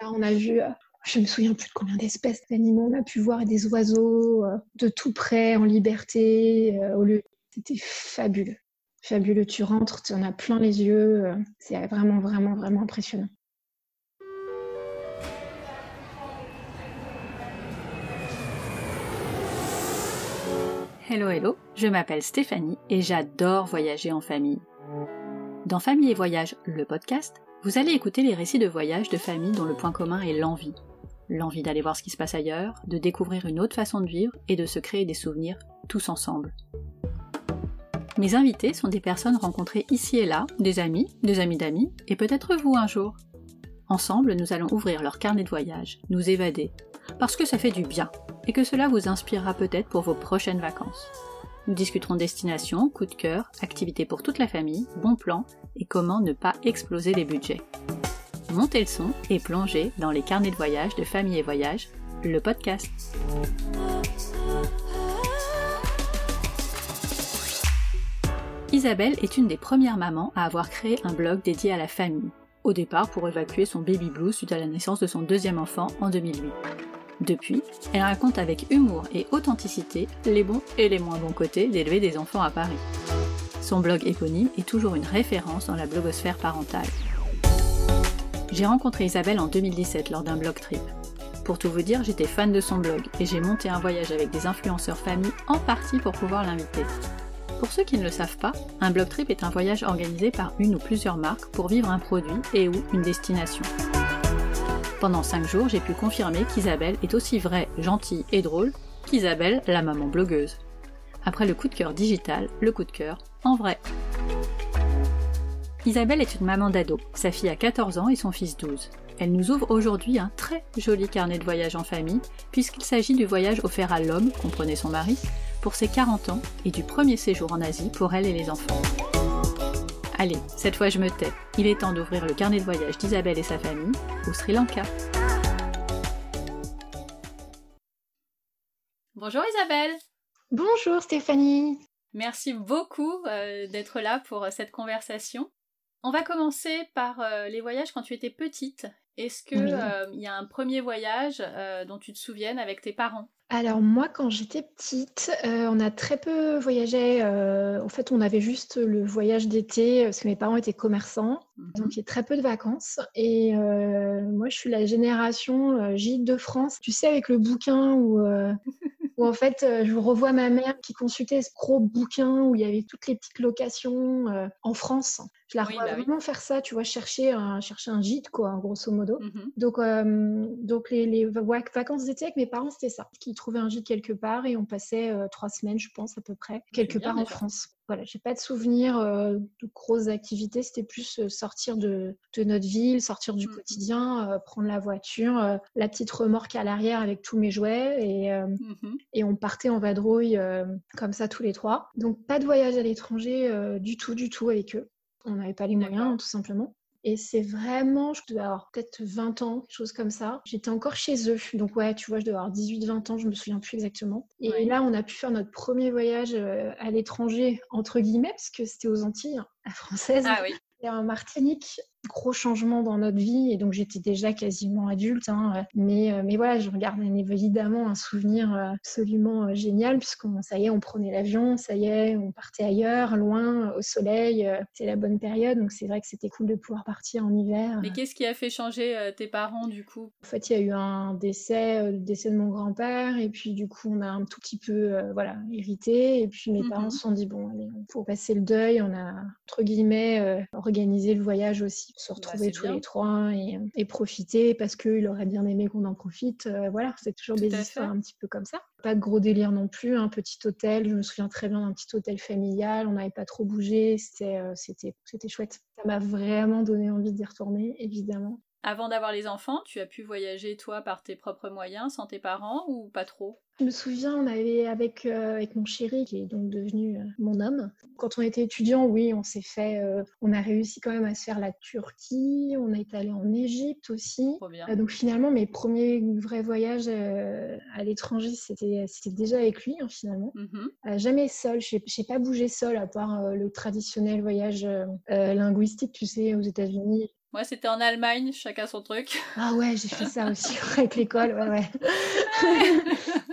Là, on a vu, euh, je me souviens plus de combien d'espèces d'animaux on a pu voir, des oiseaux euh, de tout près, en liberté, au lieu. C'était fabuleux. Fabuleux, tu rentres, tu en as plein les yeux. C'est vraiment, vraiment, vraiment impressionnant. Hello hello, je m'appelle Stéphanie et j'adore voyager en famille. Dans Famille et Voyage, le podcast, vous allez écouter les récits de voyage de famille dont le point commun est l'envie. L'envie d'aller voir ce qui se passe ailleurs, de découvrir une autre façon de vivre et de se créer des souvenirs tous ensemble. Mes invités sont des personnes rencontrées ici et là, des amis, des amis d'amis, et peut-être vous un jour. Ensemble, nous allons ouvrir leur carnet de voyage, nous évader, parce que ça fait du bien, et que cela vous inspirera peut-être pour vos prochaines vacances. Nous discuterons destination, coup de cœur, activités pour toute la famille, bons plans et comment ne pas exploser les budgets. Montez le son et plongez dans les carnets de voyage de Famille et Voyage, le podcast. Isabelle est une des premières mamans à avoir créé un blog dédié à la famille, au départ pour évacuer son baby blue suite à la naissance de son deuxième enfant en 2008. Depuis, elle raconte avec humour et authenticité les bons et les moins bons côtés d'élever des enfants à Paris. Son blog éponyme est toujours une référence dans la blogosphère parentale. J'ai rencontré Isabelle en 2017 lors d'un blog trip. Pour tout vous dire, j'étais fan de son blog et j'ai monté un voyage avec des influenceurs famille en partie pour pouvoir l'inviter. Pour ceux qui ne le savent pas, un blog trip est un voyage organisé par une ou plusieurs marques pour vivre un produit et ou une destination. Pendant 5 jours, j'ai pu confirmer qu'Isabelle est aussi vraie, gentille et drôle qu'Isabelle, la maman blogueuse. Après le coup de cœur digital, le coup de cœur en vrai. Isabelle est une maman d'ado. Sa fille a 14 ans et son fils 12. Elle nous ouvre aujourd'hui un très joli carnet de voyage en famille, puisqu'il s'agit du voyage offert à l'homme, comprenez son mari, pour ses 40 ans et du premier séjour en Asie pour elle et les enfants. Allez, cette fois je me tais. Il est temps d'ouvrir le carnet de voyage d'Isabelle et sa famille au Sri Lanka. Bonjour Isabelle. Bonjour Stéphanie. Merci beaucoup euh, d'être là pour euh, cette conversation. On va commencer par euh, les voyages quand tu étais petite. Est-ce qu'il y a un premier voyage dont tu te souviennes avec tes parents? Alors moi, quand j'étais petite, euh, on a très peu voyagé. Euh, en fait, on avait juste le voyage d'été parce que mes parents étaient commerçants, mmh donc il y a très peu de vacances. Et euh, moi, je suis la génération Gîte de France. Tu sais, avec le bouquin où, où en fait, je revois ma mère qui consultait ce gros bouquin où il y avait toutes les petites locations en France. Je la revois bah vraiment faire ça, tu vois, chercher un, chercher un gîte, quoi, grosso modo. Mmh donc, donc les, les, vacances d'été avec mes parents, c'était ça. Trouvaient un gîte quelque part et on passait trois semaines, je pense, à peu près, quelque part en France. Voilà, j'ai pas de souvenir de grosses activités. C'était plus sortir de, de, notre ville, sortir du mmh quotidien, prendre la voiture, la petite remorque à l'arrière avec tous mes jouets et, mmh et on partait en vadrouille comme ça tous les trois. Donc pas de voyage à l'étranger du tout, du tout avec eux. On n'avait pas les moyens, tout simplement. Et c'est vraiment, je devais avoir peut-être 20 ans, quelque chose comme ça. J'étais encore chez eux. Donc, ouais, tu vois, je devais avoir 18-20 ans, je me souviens plus exactement. Et là, on a pu faire notre premier voyage euh, à l'étranger, entre guillemets, parce que c'était aux Antilles, hein, à française. Ah oui. Et en Martinique, gros changement dans notre vie et donc j'étais déjà quasiment adulte. Hein, mais, euh, mais voilà, je regarde évidemment un souvenir euh, absolument euh, génial puisqu'on, ça y est, on prenait l'avion, ça y est, on partait ailleurs, loin, au soleil. c'est la bonne période, donc c'est vrai que c'était cool de pouvoir partir en hiver. Mais qu'est-ce qui a fait changer tes parents du coup? En fait, il y a eu un décès, le décès de mon grand-père et puis du coup, on a un tout petit peu voilà, hérité et puis mes parents mhm. se sont dit, bon, allez, faut passer le deuil, on a, entre guillemets, organisé le voyage aussi se bah, retrouver tous les trois et, profiter parce qu'il aurait bien aimé qu'on en profite. Euh, voilà, c'est toujours des histoires un petit peu comme ça. Pas de gros délire non plus, un petit hôtel. Je me souviens très bien d'un petit hôtel familial. On n'avait pas trop bougé. C'était, euh, c'était, c'était chouette. Ça m'a vraiment donné envie d'y retourner, évidemment. Avant d'avoir les enfants, tu as pu voyager toi par tes propres moyens, sans tes parents ou pas trop? Je me souviens, on avait avec, euh, avec mon chéri, qui est donc devenu euh, mon homme. Quand on était étudiant, oui, on s'est fait, euh, on a réussi quand même à se faire la Turquie, on été allé en Égypte aussi. donc finalement, mes premiers vrais voyages à l'étranger, c'était déjà avec lui, hein, finalement. Mm-hmm. jamais seul, je n'ai pas bougé seul, à part le traditionnel voyage linguistique, tu sais, aux États-Unis Moi, c'était en Allemagne, chacun son truc. Ah ouais, j'ai fait ça aussi avec l'école, ouais, ouais.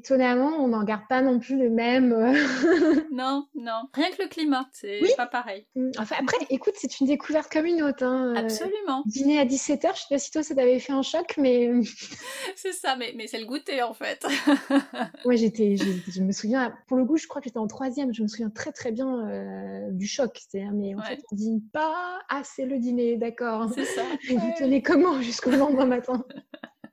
étonnamment, on n'en garde pas non plus le même. Euh. non, non. Rien que le climat, c'est pas pareil. Mmh, enfin, après, écoute, c'est une découverte comme une autre. Hein. Euh. Absolument. Dîner à 17h, je sais pas si toi ça t'avait fait un choc, mais. Euh. c'est ça, mais, mais c'est le goûter en fait. ouais, j'étais, je me souviens, pour le goût, je crois que j'étais en troisième, je me souviens très très bien du choc. C'est-à-dire, mais en fait, on dîne pas, assez le dîner, d'accord. C'est ça. Et vous tenez comment jusqu'au lendemain matin?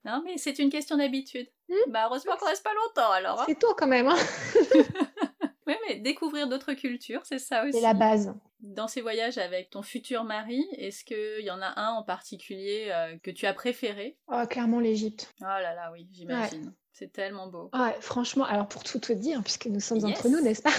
Non, mais c'est une question d'habitude. Hmm bah, heureusement qu'on reste pas longtemps alors. Hein. C'est toi quand même. Hein oui, mais découvrir d'autres cultures, c'est ça aussi. C'est la base. Dans ces voyages avec ton futur mari, est-ce qu'il y en a un en particulier euh, que tu as préféré? Oh, clairement l'Égypte. Oh là là, oui, j'imagine. C'est tellement beau. Ouais, franchement, alors pour tout te dire, puisque nous sommes entre nous, n'est-ce pas?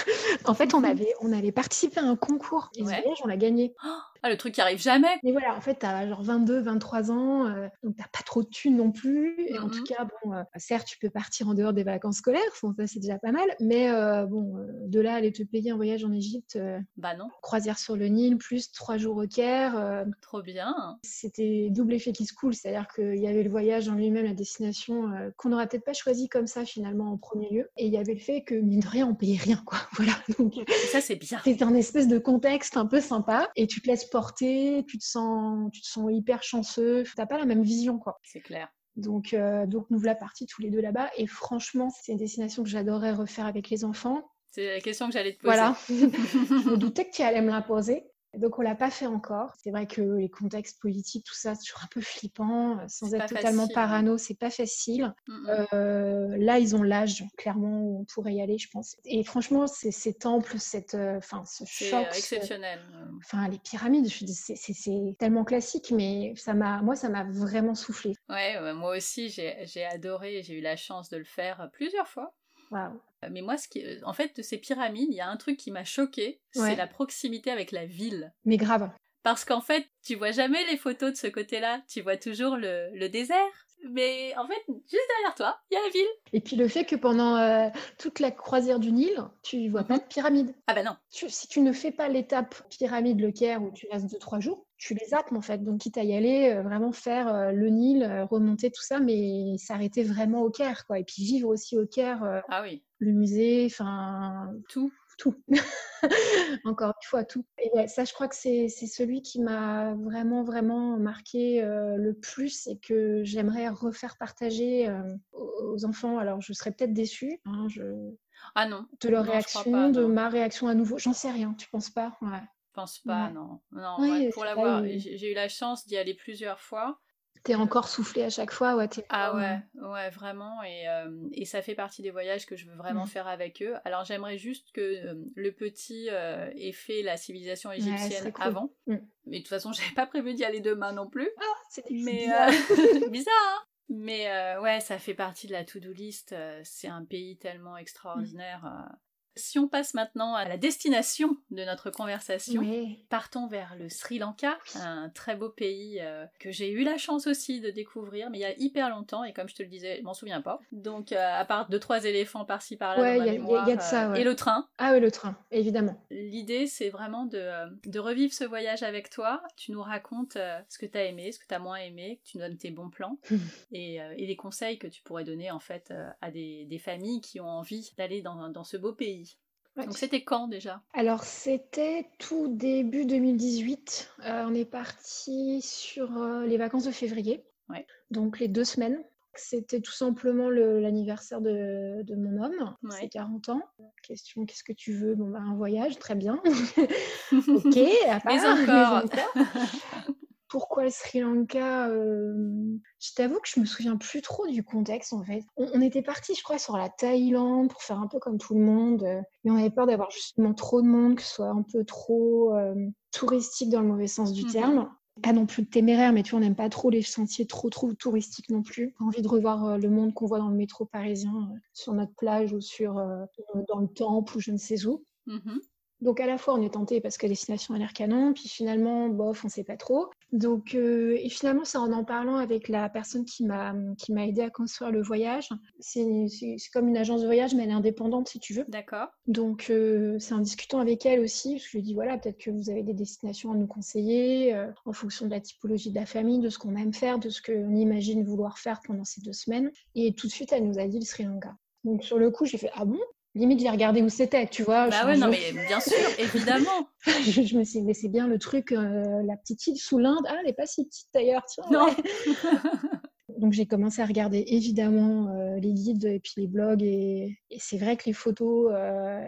En fait, on avait, on avait participé à un concours. Et ce voyage, on l'a gagné. Oh ah, le truc qui arrive jamais. Mais voilà, en fait, t'as genre 22, 23 ans, euh, donc t'as pas trop de thunes non plus. Et en tout cas, bon, euh, certes, tu peux partir en dehors des vacances scolaires, ça c'est déjà pas mal. Mais euh, bon, de là, aller te payer un voyage en Égypte. bah non. Croisière sur le Nil, plus trois jours au Caire. Trop bien. C'était double effet qui se coule, c'est-à-dire qu'il y avait le voyage en lui-même, la destination, qu'on n'aurait peut-être pas choisi comme ça finalement en premier lieu. Et il y avait le fait que, mine de rien, on payait rien, quoi. Voilà. Donc, ça, c'est bien. C'est un espèce de contexte un peu sympa. Et tu te laisses porter, tu te sens, tu te sens hyper chanceux. T'as pas la même vision, quoi. C'est clair. Donc, euh, donc nous voilà partis tous les deux là-bas. Et franchement, c'est une destination que j'adorerais refaire avec les enfants. C'est la question que j'allais te poser. Voilà. je me doutais que tu allais me la poser. Donc on l'a pas fait encore. C'est vrai que les contextes politiques, tout ça, c'est toujours un peu flippant, euh, sans être totalement hein. parano, c'est pas facile. Euh, là, ils ont l'âge, clairement, où on pourrait y aller, je pense. Et franchement, ces temples, cette, euh, enfin, ce choc, exceptionnel. Enfin, les pyramides, c'est tellement classique, mais ça m'a, moi, ça m'a vraiment soufflé. Ouais, moi aussi, j'ai adoré. J'ai eu la chance de le faire plusieurs fois. Euh, mais moi, ce qui, euh, en fait, de ces pyramides, il y a un truc qui m'a choqué, c'est la proximité avec la ville. Mais grave. Parce qu'en fait, tu vois jamais les photos de ce côté-là, tu vois toujours le, désert. Mais en fait, juste derrière toi, il y a la ville. Et puis le fait que pendant euh, toute la croisière du Nil, tu vois pas mhm. de pyramide. Ah ben non. si tu ne fais pas l'étape pyramide Le Caire où tu restes 2-3 jours, tu les zappes en fait. Donc, quitte à y aller, euh, vraiment faire euh, le Nil, euh, remonter tout ça, mais s'arrêter vraiment au Caire, quoi. Et puis vivre aussi au Caire. ah oui. Le musée, enfin, tout, tout. Encore une fois, tout. Et ouais, ça, je crois que c'est celui qui m'a vraiment, vraiment marqué le plus et que j'aimerais refaire partager aux enfants. Alors, je serais peut-être déçue. Hein, je... Ah non. De leur réaction, de ma réaction à nouveau. J'en sais rien, tu penses pas? Ouais pense pas, non. Non, pour l'avoir, j'ai eu la chance d'y aller plusieurs fois. T'es encore soufflé à chaque fois, ouais. Ah ouais, ouais, vraiment. Et, euh, et, ça fait partie des voyages que je veux vraiment mmh. faire avec eux. Alors j'aimerais juste que euh, le petit euh, ait fait la civilisation égyptienne avant. Mmh. Mais de toute façon, j'avais pas prévu d'y aller demain non plus. Ah, c'était bizarre. bizarre, hein Mais ouais, ça fait partie de la to-do list. c'est un pays tellement mmh. Si on passe maintenant à la destination de notre conversation, partons vers le Sri Lanka, un très beau pays euh, que j'ai eu la chance aussi de découvrir, mais il y a hyper longtemps, et comme je te le disais, je m'en souviens pas. Donc, euh, à part deux, trois éléphants par-ci par-là dans ma mémoire, y a de ça, euh, et le train. Ah oui, le train, évidemment. L'idée, c'est vraiment de, de, revivre ce voyage avec toi. Tu nous racontes ce que tu as aimé, ce que tu as moins aimé, que tu nous donnes tes bons plans, et, et, les conseils que tu pourrais donner en fait à des, des familles qui ont envie d'aller dans, dans ce beau pays. Donc c'était quand déjà? Alors c'était tout début 2018. Euh, on est parti sur euh, les vacances de février. Donc les deux semaines. C'était tout simplement l'anniversaire de, de, mon homme, ouais. c'est 40 ans. Question, qu'est-ce que tu veux? Bon, bah, un voyage, très bien. ok, à part, mais encore. pourquoi le Sri Lanka euh, Je t'avoue que je me souviens plus trop du contexte en fait. On, était parti, je crois, sur la Thaïlande pour faire un peu comme tout le monde, euh, mais on avait peur d'avoir justement trop de monde, que ce soit un peu trop euh, touristique dans le mauvais sens du mmh terme. Pas non plus téméraire, mais tu vois, on n'aime pas trop les sentiers trop trop touristiques non plus. On a envie de revoir le monde qu'on voit dans le métro parisien, sur notre plage ou sur dans le temple ou je ne sais où. Mmh Donc à la fois on est tenté parce que destination a l'air canon, puis finalement bof on sait pas trop. Donc euh, et finalement c'est en en parlant avec la personne qui m'a qui m'a aidé à construire le voyage. C'est comme une agence de voyage mais elle est indépendante si tu veux. D'accord. Donc euh, c'est en discutant avec elle aussi parce que je lui dis voilà peut-être que vous avez des destinations à nous conseiller euh, en fonction de la typologie de la famille, de ce qu'on aime faire, de ce qu'on imagine vouloir faire pendant ces deux semaines. Et tout de suite elle nous a dit le Sri Lanka. Donc sur le coup j'ai fait ah bon? Limite j'ai regardé où c'était, tu vois. Bah ouais, non, mais bien sûr, évidemment. je, me suis dit, mais c'est bien le truc, euh, la petite île sous l'Inde. Ah, elle n'est pas si petite d'ailleurs, Non. Donc j'ai commencé à regarder évidemment euh, les guides et puis les blogs et, c'est vrai que les photos, euh,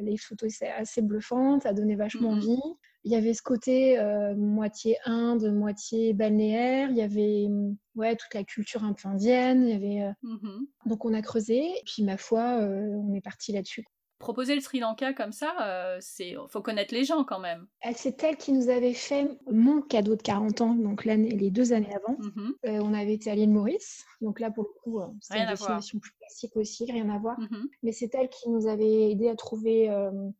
les photos c'est assez bluffant, ça donnait vachement envie. Il y avait ce côté euh, moitié Inde, moitié balnéaire. Il y avait ouais, toute la culture un peu indienne. Il y avait, euh, mmh Donc on a creusé. Et puis ma foi, euh, on est parti là-dessus proposer le Sri Lanka comme ça, c'est faut connaître les gens quand même. C'est elle qui nous avait fait mon cadeau de 40 ans, donc l'année, les deux années avant. Euh, on avait été à l'île Maurice, donc là pour le coup, une destination plus classique aussi, rien à voir. Mhm. Mais c'est elle qui nous avait aidé à trouver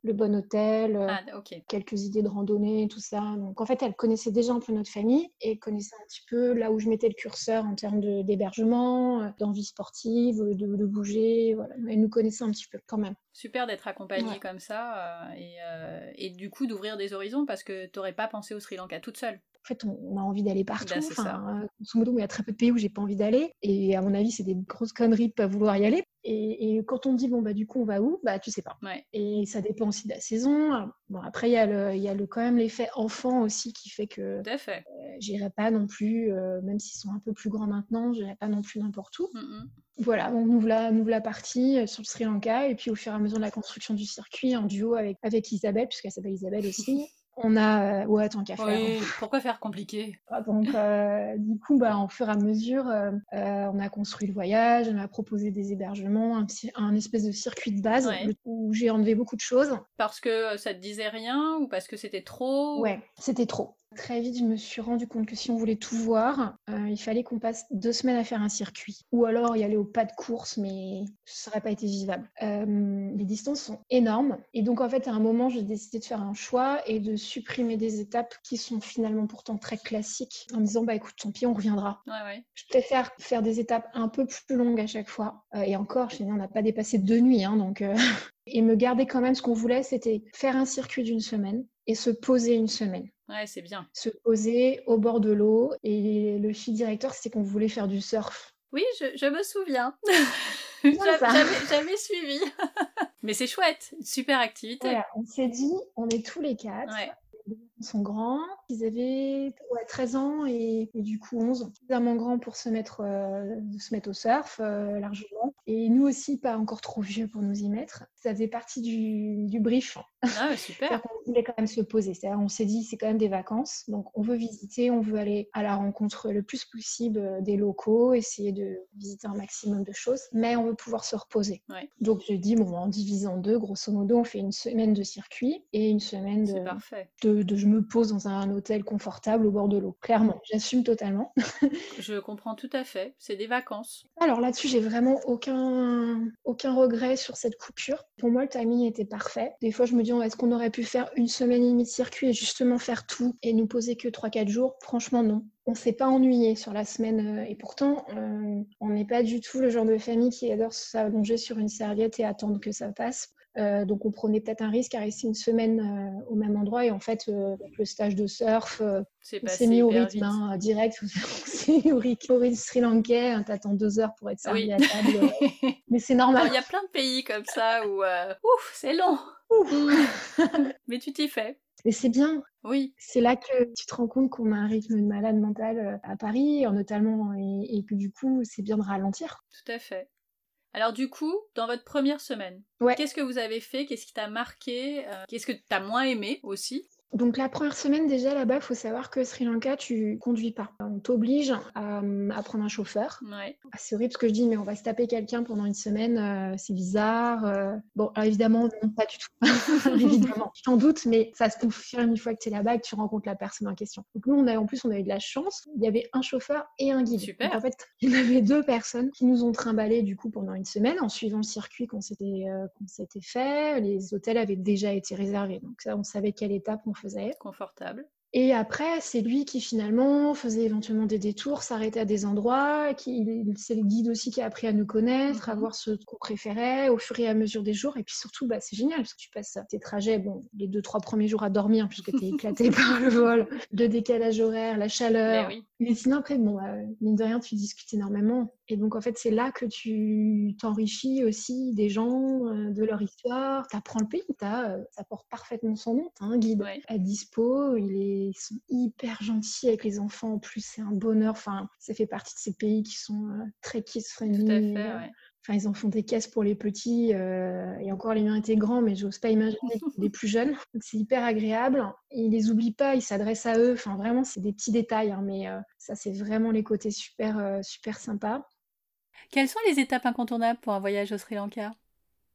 le bon hôtel, ah, quelques idées de randonnée, tout ça. Donc en fait, elle connaissait déjà un peu notre famille et connaissait un petit peu là où je mettais le curseur en termes d'hébergement, d'envie sportive, de, de bouger. Voilà. Elle nous connaissait un petit peu quand même super d'être accompagnée comme ça euh, euh, et, du coup d'ouvrir des horizons parce que tu n'aurais pas pensé au Sri Lanka toute seule. En fait, on a envie d'aller partout. Bah, enfin, euh, modo, il y a très peu de pays où j'ai pas envie d'aller. Et à mon avis, c'est des grosses conneries de pas vouloir y aller. Et, quand on dit, bon, bah, du coup, on va où? Bah, tu sais pas. Et ça dépend aussi de la saison. Bon, après, il y a, le, y a le, quand même l'effet enfant aussi qui fait que. Fait. j'irai pas non plus, même s'ils sont un peu plus grands maintenant, j'irai pas non plus n'importe où. Mm, mm. Voilà, on ouvre la, on ouvre la partie sur le Sri Lanka et puis au fur et à mesure de la construction du circuit en duo avec, avec Isabelle, puisqu'elle s'appelle Isabelle aussi, on a, euh, ouais, tant qu'à faire. pourquoi faire compliqué? Ah, Donc, euh, du coup, bah, au fur et à mesure, euh, on a construit le voyage, on a proposé des hébergements, un, un espèce de circuit de base où j'ai enlevé beaucoup de choses. Parce que ça te disait rien ou parce que c'était trop? Ouais, c'était trop. Très vite, je me suis rendu compte que si on voulait tout voir, il fallait qu'on passe deux semaines à faire un circuit. Ou alors y aller au pas de course, mais ça n'aurait pas été vivable. les distances sont énormes. Et donc, en fait, à un moment, j'ai décidé de faire un choix et de supprimer des étapes qui sont finalement pourtant très classiques en me disant bah écoute tant pis on reviendra. Je préfère faire des étapes un peu plus longues à chaque fois euh, et encore chez nous on n'a pas dépassé deux nuits hein, donc euh, et me garder quand même ce qu'on voulait c'était faire un circuit d'une semaine et se poser une semaine. Ouais, c'est bien. Se poser au bord de l'eau et le fil directeur c'était qu'on voulait faire du surf. Oui, je, me souviens. J'avais suivi. Mais c'est chouette, super activité. on s'est dit, on est tous les quatre. Sont grands, ils avaient 13 ans et, du coup 11 ans. Suffisamment grands pour se mettre, euh, se mettre au surf euh, largement. Et nous aussi, pas encore trop vieux pour nous y mettre. Ça faisait partie du, du brief. Ah, super. on voulait quand même se poser. C'est-à-dire, on s'est dit, c'est quand même des vacances. Donc, on veut visiter, on veut aller à la rencontre le plus possible euh, des locaux, essayer de visiter un maximum de choses, mais on veut pouvoir se reposer. Donc, je dis, bon, en divisant deux, grosso modo, on fait une semaine de circuit et une semaine de, de, de, me pose dans un hôtel confortable au bord de l'eau. Clairement, j'assume totalement. je comprends tout à fait. C'est des vacances. Alors là-dessus, j'ai vraiment aucun, aucun regret sur cette coupure. Pour moi, le timing était parfait. Des fois, je me dis, est-ce qu'on aurait pu faire une semaine et demie de circuit et justement faire tout et nous poser que 3-4 jours? Franchement, non. On s'est pas ennuyé sur la semaine euh, et pourtant, euh, on n'est pas du tout le genre de famille qui adore s'allonger sur une serviette et attendre que ça passe. Euh, donc on prenait peut-être un risque à rester une semaine euh, au même endroit et en fait euh, avec le stage de surf c'est on s'est mis au rythme hein, direct c'est au rythme sri lankais hein, t'attends deux heures pour être servi à table mais c'est normal il y a plein de pays comme ça où ouf c'est long mais tu t'y fais et c'est bien. Oui. C'est là que tu te rends compte qu'on a un rythme de malade mental à Paris, notamment, et, et que du coup, c'est bien de ralentir. Tout à fait. Alors du coup, dans votre première semaine, qu'est-ce que vous avez fait? Qu'est-ce qui t'a marqué? Euh, Qu'est-ce que t'as moins aimé aussi? Donc la première semaine déjà là-bas, il faut savoir que Sri Lanka, tu conduis pas. On t'oblige à, prendre un chauffeur. Ouais. Ah, c'est horrible ce que je dis, mais on va se taper quelqu'un pendant une semaine, euh, c'est bizarre. euh. Bon, alors évidemment, non, pas du tout. évidemment, j'en doute, mais ça se confirme une fois que tu es là-bas et que tu rencontres la personne en question. Donc nous, on a, en plus, on a eu de la chance. Il y avait un chauffeur et un guide. Super. Donc, en fait, il y avait deux personnes qui nous ont trimballés du coup pendant une semaine en suivant le circuit qu'on s'était euh, s'était fait. Les hôtels avaient déjà été réservés, donc ça, on savait quelle étape on faisait. Confortable. Et après, c'est lui qui finalement faisait éventuellement des détours, s'arrêtait à des endroits. Qui, c'est le guide aussi qui a appris à nous connaître, à Mhm. voir ce qu'on préférait au fur et à mesure des jours. Et puis surtout, bah, c'est génial parce que tu passes tes trajets, bon, les deux, trois premiers jours à dormir puisque tu es éclaté par le vol, le décalage horaire, la chaleur. Oui. Mais sinon, après, bon, euh, mine de rien, tu discutes énormément. Et donc, en fait, c'est là que tu t'enrichis aussi des gens, euh, de leur histoire. Tu apprends le pays. T'as, euh, ça porte parfaitement son nom. Tu un guide Ouais. à dispo. Il est, ils sont hyper gentils avec les enfants. En plus, c'est un bonheur. Enfin, ça fait partie de ces pays qui sont euh, très kids-friendly. Tout à fait, ouais. Enfin, ils en font des caisses pour les petits. euh, et encore, les miens étaient grands, mais j'ose pas imaginer les plus jeunes. C'est hyper agréable. Ils les oublient pas, ils s'adressent à eux. Enfin, vraiment, c'est des petits détails. hein, mais euh, ça, c'est vraiment les côtés super, euh, super sympas. Quelles sont les étapes incontournables pour un voyage au Sri Lanka?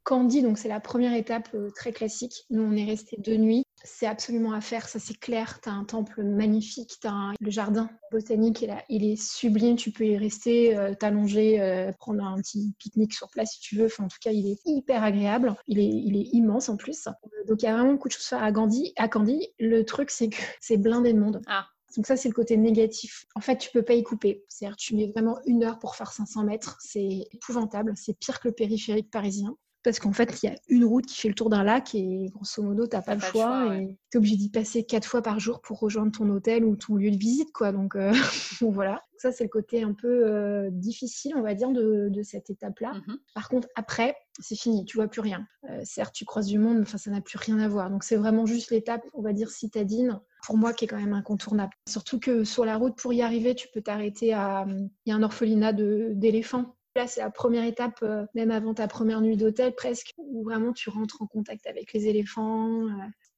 Candy, donc c'est la première étape très classique. Nous, on est resté deux nuits. C'est absolument à faire, ça c'est clair. Tu as un temple magnifique, tu as le jardin botanique, est là, il est sublime. Tu peux y rester, euh, t'allonger, euh, prendre un petit pique-nique sur place si tu veux. Enfin, en tout cas, il est hyper agréable. Il est, il est immense en plus. Euh, Donc, il y a vraiment beaucoup de choses à faire à Gandhi. À Candy, le truc, c'est que c'est blindé de monde. Ah, Donc ça, c'est le côté négatif. En fait, tu peux pas y couper. C'est-à-dire, tu mets vraiment une heure pour faire 500 mètres. C'est épouvantable. C'est pire que le périphérique parisien. Parce qu'en fait, il y a une route qui fait le tour d'un lac et grosso modo, t'as pas, le pas le choix. choix, ouais. et t'es obligé d'y passer quatre fois par jour pour rejoindre ton hôtel ou ton lieu de visite, quoi. Donc, euh, voilà. Ça, c'est le côté un peu euh, difficile, on va dire, de, de cette étape-là. mhm. Par contre, après, c'est fini, tu vois plus rien. Euh, certes, tu croises du monde, mais enfin, ça n'a plus rien à voir. Donc, c'est vraiment juste l'étape, on va dire, citadine, pour moi, qui est quand même incontournable. Surtout que sur la route, pour y arriver, tu peux t'arrêter à. Il y a un orphelinat d'éléphants. Là, c'est la première étape, euh, même avant ta première nuit d'hôtel, presque, où vraiment tu rentres en contact avec les éléphants. Euh,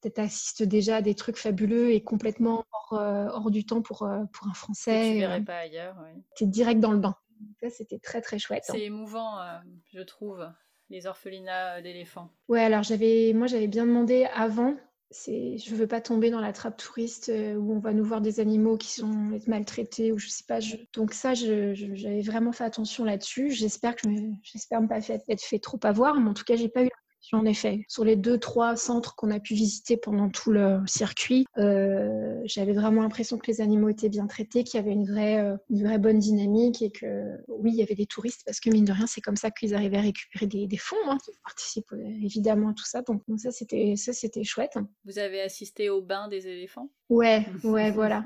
tu assistes déjà à des trucs fabuleux et complètement hors, euh, hors du temps pour, pour un Français. tu verrais pas ailleurs. ouais. tu es direct dans le bain. Ça, c'était très, très chouette. hein. C'est émouvant, euh, je trouve, les orphelinats d'éléphants. Ouais, alors j'avais, moi j'avais bien demandé avant. Je veux pas tomber dans la trappe touriste euh, où on va nous voir des animaux qui sont maltraités ou je sais pas. je- Donc ça, j'avais vraiment fait attention là-dessus. J'espère que je me- j'espère ne pas être fait trop avoir, mais en tout cas, j'ai pas eu en effet. Sur les deux, trois centres qu'on a pu visiter pendant tout le circuit, euh, j'avais vraiment l'impression que les animaux étaient bien traités, qu'il y avait une vraie, euh, une vraie bonne dynamique et que oui, il y avait des touristes parce que mine de rien, c'est comme ça qu'ils arrivaient à récupérer des, des fonds. Hein, qui participent euh, évidemment à tout ça. Donc donc ça, c'était ça, c'était chouette. Vous avez assisté au bain des éléphants? Ouais, ouais, voilà.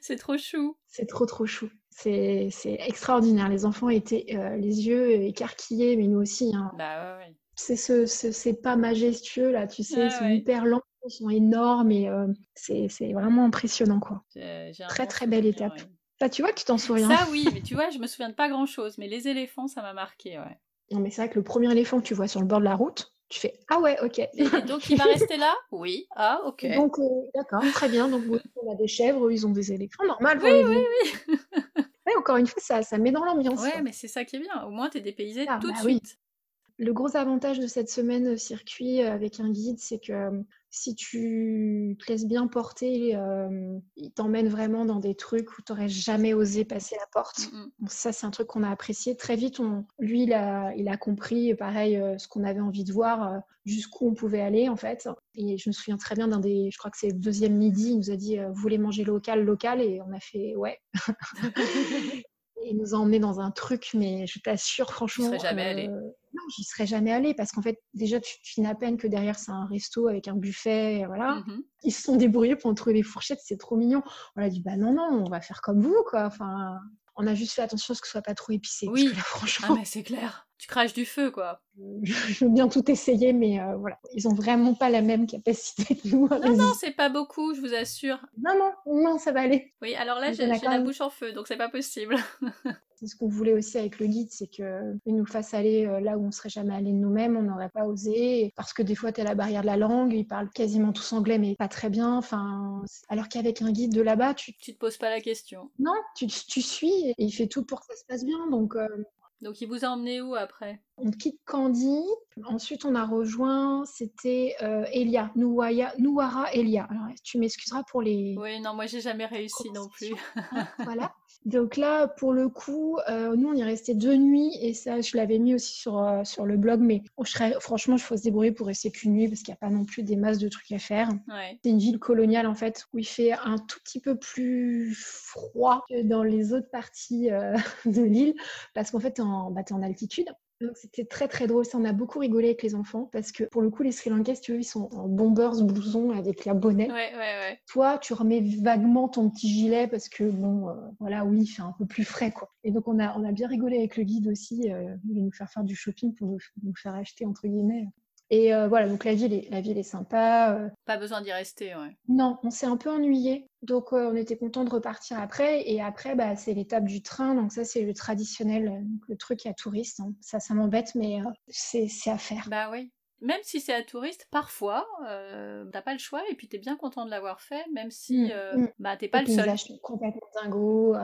C'est trop chou. C'est trop trop chou. C'est c'est extraordinaire. Les enfants étaient euh, les yeux écarquillés, mais nous aussi. hein. Bah ouais, ouais. C'est ce, ce- c'est pas majestueux là, tu sais, ils sont ouais. hyper lents, ils sont énormes et euh, c'est vraiment impressionnant quoi. Très, très belle étape. ouais. Ça, tu vois, tu t'en souviens. Ça oui, mais tu vois, je me souviens de pas grand chose, mais les éléphants, ça m'a marqué, ouais. Non, mais c'est vrai que le premier éléphant que tu vois sur le bord de la route, tu fais ah ouais, ok. Et, donc il va rester là? Oui. Ah, ok. Donc, euh, d'accord, très bien. Donc, on a des chèvres, ils ont des éléphants. Normal. Oui, oui, oui. Ouais, encore une fois, ça, ça met dans l'ambiance. Ouais, quoi. mais c'est ça qui est bien. Au moins, t'es dépaysé Ah, tout de bah oui. Le gros avantage de cette semaine euh, circuit euh, avec un guide, c'est que euh, si tu te laisses bien porter, euh, il t'emmène vraiment dans des trucs où tu n'aurais jamais osé passer la porte. Mm, mm. Ça, c'est un truc qu'on a apprécié. Très vite, on, lui, il a, il a compris, pareil, euh, ce qu'on avait envie de voir, euh, jusqu'où on pouvait aller, en fait. Et je me souviens très bien d'un des, je crois que c'est le deuxième midi, il nous a dit, vous voulez manger local, local? Et on a fait, ouais. Et nous a emmenés dans un truc, mais je t'assure, franchement. serais jamais allé. Non, j'y serais jamais allée parce qu'en fait, déjà, tu finis à peine que derrière, c'est un resto avec un buffet, et voilà. Mhm. Ils se sont débrouillés pour trouver des fourchettes, c'est trop mignon. On a dit, bah non, non, on va faire comme vous, quoi. Enfin, on a juste fait attention à ce que ce soit pas trop épicé. Oui. Parce que là, Ah, franchement, mais c'est clair. Tu craches du feu, quoi. je veux bien tout essayer, mais euh, voilà. Ils ont vraiment pas la même capacité que nous. Non, non, c'est pas beaucoup, je vous assure. non, non, non, ça va aller. Oui, alors là, j'ai la bouche en feu, donc c'est pas possible. c'est ce qu'on voulait aussi avec le guide, c'est qu'il nous fasse aller là où on serait jamais allé nous-mêmes, on n'aurait pas osé, parce que des fois, tu as la barrière de la langue, ils parlent quasiment tous anglais, mais pas très bien. Enfin, alors qu'avec un guide de là-bas, tu... Tu te poses pas la question. Non, tu, tu suis et il fait tout pour que ça se passe bien. Donc, donc il vous a emmené où après? On quitte Candy. Ensuite, on a rejoint, c'était euh, Elia, Nouaya, Nouara Elia. Alors, tu m'excuseras pour les. Oui, non, moi j'ai jamais réussi non plus. voilà. Donc là, pour le coup, euh, nous, on y restait deux nuits et ça, je l'avais mis aussi sur, euh, sur le blog, mais franchement, je faut se débrouiller pour rester qu'une nuit parce qu'il n'y a pas non plus des masses de trucs à faire. C'est une ville coloniale en fait où il fait un tout petit peu plus froid que dans les autres parties euh, de l'île parce qu'en fait, tu en, bah, es en altitude. Donc c'était très très drôle, ça on a beaucoup rigolé avec les enfants parce que pour le coup les Sri Lankais, tu veux, ils sont en bombers blouson avec la bonnet. Ouais, ouais, ouais. Toi, tu remets vaguement ton petit gilet parce que bon, euh, voilà, oui, il fait un peu plus frais quoi. Et donc on a on a bien rigolé avec le guide aussi, euh, il va nous faire faire du shopping pour nous faire acheter entre guillemets et euh, voilà, donc la ville est, la ville est sympa. Euh. Pas besoin d'y rester, ouais. Non, on s'est un peu ennuyé. Donc euh, on était content de repartir après. Et après, bah, c'est l'étape du train. Donc ça, c'est le traditionnel, le truc à touristes. Hein. Ça, ça m'embête, mais c'est à faire. Bah oui. Même si c'est à touriste, parfois, t'as pas le choix et puis t'es bien content de l'avoir fait, même si mmh, mmh. bah, t'es pas le, seul. complètement dingo.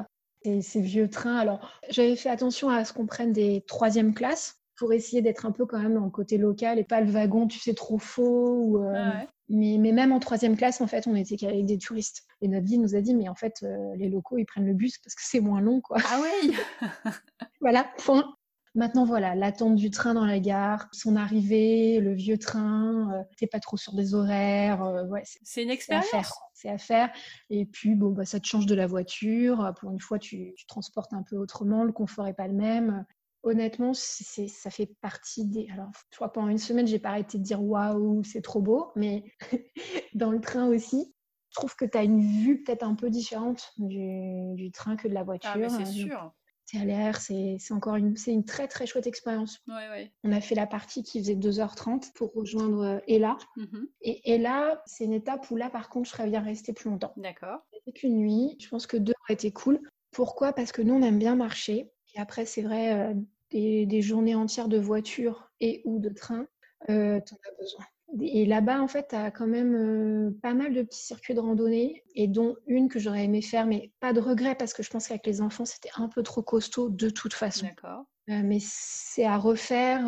Ces vieux trains. Alors, j'avais fait attention à ce qu'on prenne des troisième classes pour essayer d'être un peu quand même en côté local et pas le wagon, tu sais, trop faux. Ou, euh, ah mais, mais, même en troisième classe, en fait, on était qu'avec des touristes. Et notre guide nous a dit, mais en fait, euh, les locaux, ils prennent le bus parce que c'est moins long, quoi. Ah oui Voilà, point. Maintenant, voilà, l'attente du train dans la gare, son arrivée, le vieux train, euh, t'es pas trop sur des horaires. ouais, c'est une expérience. C'est à faire. Et puis, bon, bah, ça te change de la voiture. Pour une fois, tu, tu transportes un peu autrement. Le confort est pas le même honnêtement, c'est, ça fait partie des. Alors, je crois que pendant une semaine, j'ai pas arrêté de dire waouh, c'est trop beau, mais dans le train aussi, je trouve que tu as une vue peut-être un peu différente du, train que de la voiture. Ah, c'est sûr. C'est à l'air, c'est, encore une, c'est une très très chouette expérience. Ouais, ouais. On a fait la partie qui faisait 2h30 pour rejoindre euh, Ella. Mmh Et Ella, c'est une étape où là, par contre, je serais bien rester plus longtemps. D'accord. C'était qu'une nuit. Je pense que deux aurait été cool. Pourquoi? Parce que nous, on aime bien marcher. Et après, c'est vrai, des, journées entières de voiture et ou de train, euh, tu en as besoin. Et là-bas, en fait, tu as quand même euh, pas mal de petits circuits de randonnée, et dont une que j'aurais aimé faire, mais pas de regret, parce que je pense qu'avec les enfants, c'était un peu trop costaud de toute façon. D'accord. mais c'est à refaire,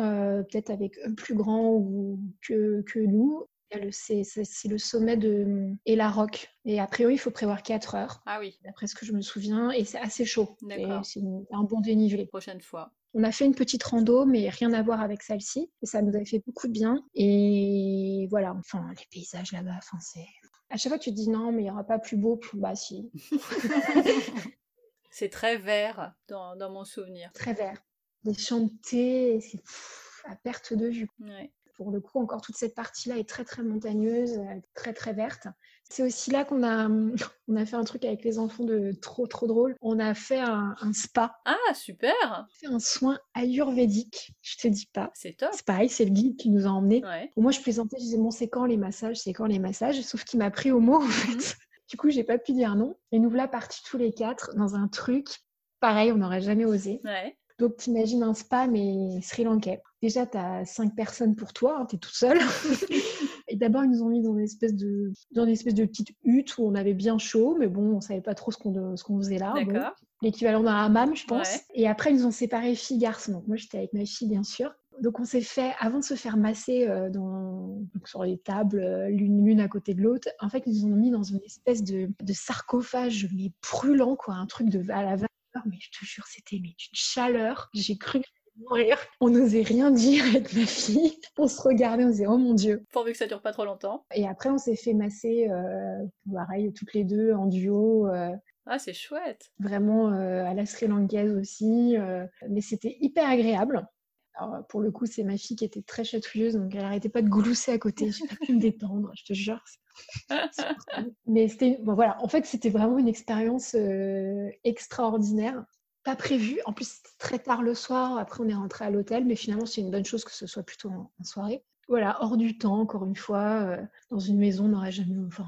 peut-être avec un plus grand ou que, que nous. C'est le sommet de la Rock. Et a priori, il faut prévoir 4 heures. Ah oui. D'après ce que je me souviens. Et c'est assez chaud. C'est un bon dénivelé. Prochaine fois. On a fait une petite rando, mais rien à voir avec celle-ci. Et ça nous avait fait beaucoup de bien. Et voilà, enfin, les paysages là-bas, enfin, c'est. À chaque fois, tu te dis non, mais il n'y aura pas plus beau. Bah, si. c'est très vert dans, mon souvenir. Très vert. Des champs de thé, c'est à perte de vue. Ouais pour le coup, encore toute cette partie-là est très très montagneuse, très très verte. C'est aussi là qu'on a, on a fait un truc avec les enfants de trop trop drôle. On a fait un, spa. Ah super On a fait un soin ayurvédique, je te dis pas. C'est top. C'est pareil, c'est le guide qui nous a emmenés. Moi je plaisantais, je disais bon c'est quand les massages, c'est quand les massages, sauf qu'il m'a pris au mot en mhm. fait. Du coup j'ai pas pu dire non. Et nous voilà partis tous les quatre dans un truc pareil, on n'aurait jamais osé. Ouais. Donc, t'imagines un spa, mais Sri Lankais. Déjà, tu as cinq personnes pour toi, hein, tu es toute seule. et d'abord, ils nous ont mis dans une, espèce de, dans une espèce de petite hutte où on avait bien chaud, mais bon, on savait pas trop ce qu'on, ce qu'on faisait là. L'équivalent d'un hammam, je pense. Et après, ils nous ont séparés filles-garçons. Moi, j'étais avec ma fille, bien sûr. Donc, on s'est fait, avant de se faire masser euh, dans, sur les tables, euh, l'une, l'une à côté de l'autre, en fait, ils nous ont mis dans une espèce de, de sarcophage, mais brûlant, quoi, un truc de, à la mais je te jure, c'était une chaleur. J'ai cru mourir. On n'osait rien dire avec ma fille. On se regardait, on disait oh mon dieu. Pourvu que ça dure pas trop longtemps. Et après, on s'est fait masser, euh, pareil, toutes les deux en duo. Euh, ah, c'est chouette. Vraiment euh, à la Sri Lankaise aussi. mais c'était hyper agréable. Alors, pour le coup, c'est ma fille qui était très chatouilleuse, donc elle n'arrêtait pas de glousser à côté. J'ai pas pu me détendre, je te jure. Mais c'était, bon, voilà, en fait, c'était vraiment une expérience euh, extraordinaire. Pas prévue. En plus, c'était très tard le soir. Après, on est rentré à l'hôtel, mais finalement, c'est une bonne chose que ce soit plutôt en, soirée. Voilà, hors du temps, encore une fois, euh, dans une maison, on n'aurait jamais, enfin,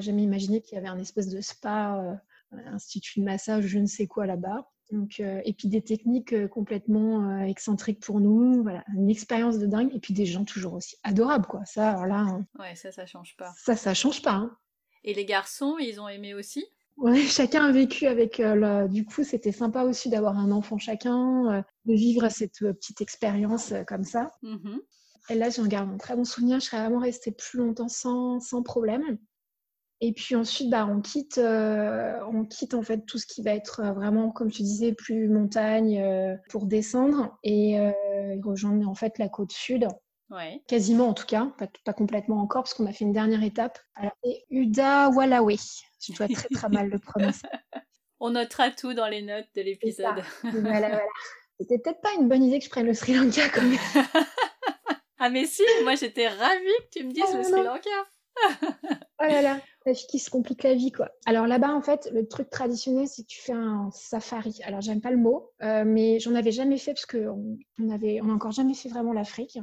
jamais imaginé qu'il y avait un espèce de spa, euh, institut de massage, je ne sais quoi là-bas. Donc, et puis des techniques complètement excentriques pour nous. Voilà, une expérience de dingue. Et puis des gens toujours aussi adorables, quoi. Ça, alors là. Hein. ouais, ça, ça change pas. Ça, ça change pas. Hein. Et les garçons, ils ont aimé aussi? Ouais, chacun a vécu avec. le... Du coup, c'était sympa aussi d'avoir un enfant chacun, de vivre cette petite expérience comme ça. Mmh et là, j'en garde un très bon souvenir. Je serais vraiment restée plus longtemps sans, sans problème. Et puis ensuite, bah, on, quitte, euh, on quitte en fait tout ce qui va être euh, vraiment, comme tu disais, plus montagne euh, pour descendre et rejoindre en fait la côte sud. Ouais. Quasiment en tout cas, pas, pas complètement encore, parce qu'on a fait une dernière étape. Alors, c'est Uda Walawe. Je dois très très mal le prononcer. on notera tout dans les notes de l'épisode. voilà, voilà. C'était peut-être pas une bonne idée que je prenne le Sri Lanka comme. ah mais si, moi j'étais ravie que tu me dises oh le Sri Lanka. oh là là la fille qui se complique la vie, quoi. Alors là-bas, en fait, le truc traditionnel, c'est que tu fais un safari. Alors, j'aime pas le mot, euh, mais j'en avais jamais fait parce qu'on on avait, on a encore jamais fait vraiment l'Afrique.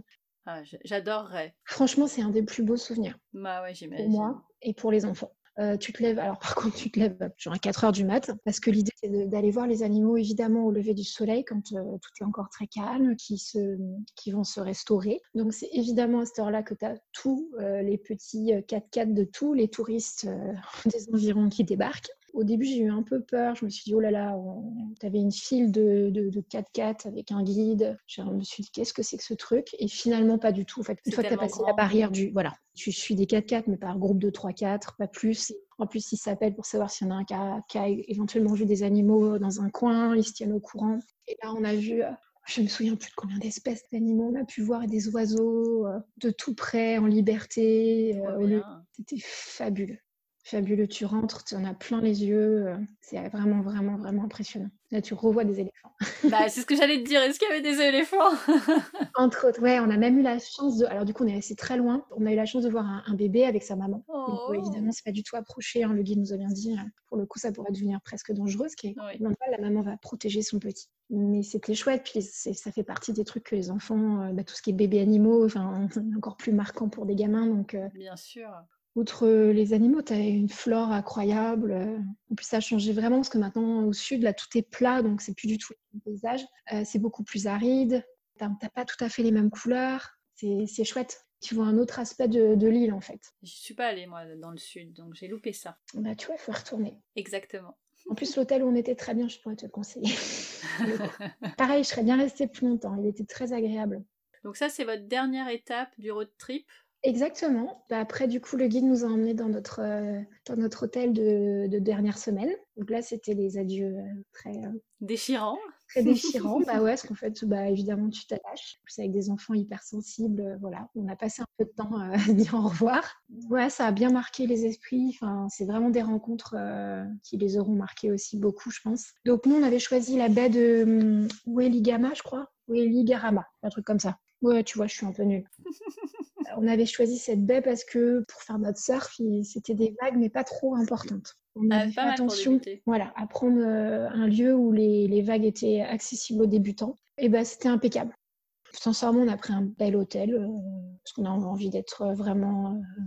Ah, j'adorerais. Franchement, c'est un des plus beaux souvenirs. Bah ouais, j'imagine. Pour moi et pour les enfants. Euh, tu te lèves, alors par contre, tu te lèves genre à 4 heures du mat, parce que l'idée, c'est d'aller voir les animaux, évidemment, au lever du soleil, quand euh, tout est encore très calme, qui, se, qui vont se restaurer. Donc, c'est évidemment à cette heure-là que tu as tous euh, les petits 4x4 de tous les touristes des environs qui débarquent. Au début, j'ai eu un peu peur. Je me suis dit, oh là là, tu avais une file de, de, 4x4 avec un guide. Je me suis dit, qu'est-ce que c'est que ce truc? Et finalement, pas du tout. En fait, une fois que tu as passé la barrière du. Voilà, tu suis des 4x4, mais par groupe de 3-4, pas plus. En plus, ils s'appellent pour savoir s'il y en a un qui a, qui a, éventuellement vu des animaux dans un coin. Ils se tiennent au courant. Et là, on a vu euh, je me souviens plus de combien d'espèces d'animaux on a pu voir, des oiseaux euh, de tout près, en liberté. Euh, c'était fabuleux fabuleux. Tu rentres, tu en as plein les yeux. Euh, c'est vraiment, vraiment, vraiment impressionnant. Là, tu revois des éléphants. bah, c'est ce que j'allais te dire. Est-ce qu'il y avait des éléphants? Entre autres, ouais, on a même eu la chance de. Alors, du coup, on est resté très loin. On a eu la chance de voir un, bébé avec sa maman. Donc, oh. évidemment, c'est pas du tout approché. Hein. Le guide nous a bien dit. Hein. Pour le coup, ça pourrait devenir presque dangereux. Ce qui est La maman va protéger son petit. Mais c'était chouette. Puis, ça fait partie des trucs que les enfants, euh, bah, tout ce qui est bébé animaux, enfin, encore plus marquant pour des gamins. Donc, euh, bien sûr outre les animaux, tu as une flore incroyable. En plus, ça a changé vraiment parce que maintenant, au sud, là, tout est plat, donc c'est plus du tout le paysage. Euh, c'est beaucoup plus aride. Tu n'as pas tout à fait les mêmes couleurs. C'est chouette. Tu vois un autre aspect de, l'île, en fait. Je suis pas allée, moi, dans le sud, donc j'ai loupé ça. Bah, tu vois, il faut retourner. Exactement. En plus, l'hôtel où on était très bien, je pourrais te le conseiller. Pareil, je serais bien restée plus longtemps. Il était très agréable. Donc ça, c'est votre dernière étape du road trip? Exactement. Bah, après, du coup, le guide nous a emmenés dans notre, euh, dans notre hôtel de, dernière semaine. Donc là, c'était les adieux euh, très... Euh, déchirants. Très déchirants. bah ouais, parce qu'en fait, bah, évidemment, tu t'attaches. Plus avec des enfants hypersensibles, voilà. On a passé un peu de temps à dire au revoir. Ouais, ça a bien marqué les esprits. Enfin, c'est vraiment des rencontres qui les auront marqués aussi beaucoup, je pense. Donc nous, on avait choisi la baie de hum, Welligama, je crois. Welligarama, un truc comme ça. Ouais, tu vois, je suis un peu nulle. on avait choisi cette baie parce que pour faire notre surf, c'était des vagues, mais pas trop importantes. On avait fait attention voilà, à prendre euh, un lieu où les, vagues étaient accessibles aux débutants. Et ben, c'était impeccable. Sincèrement, on a pris un bel hôtel euh, parce qu'on a envie d'être vraiment euh,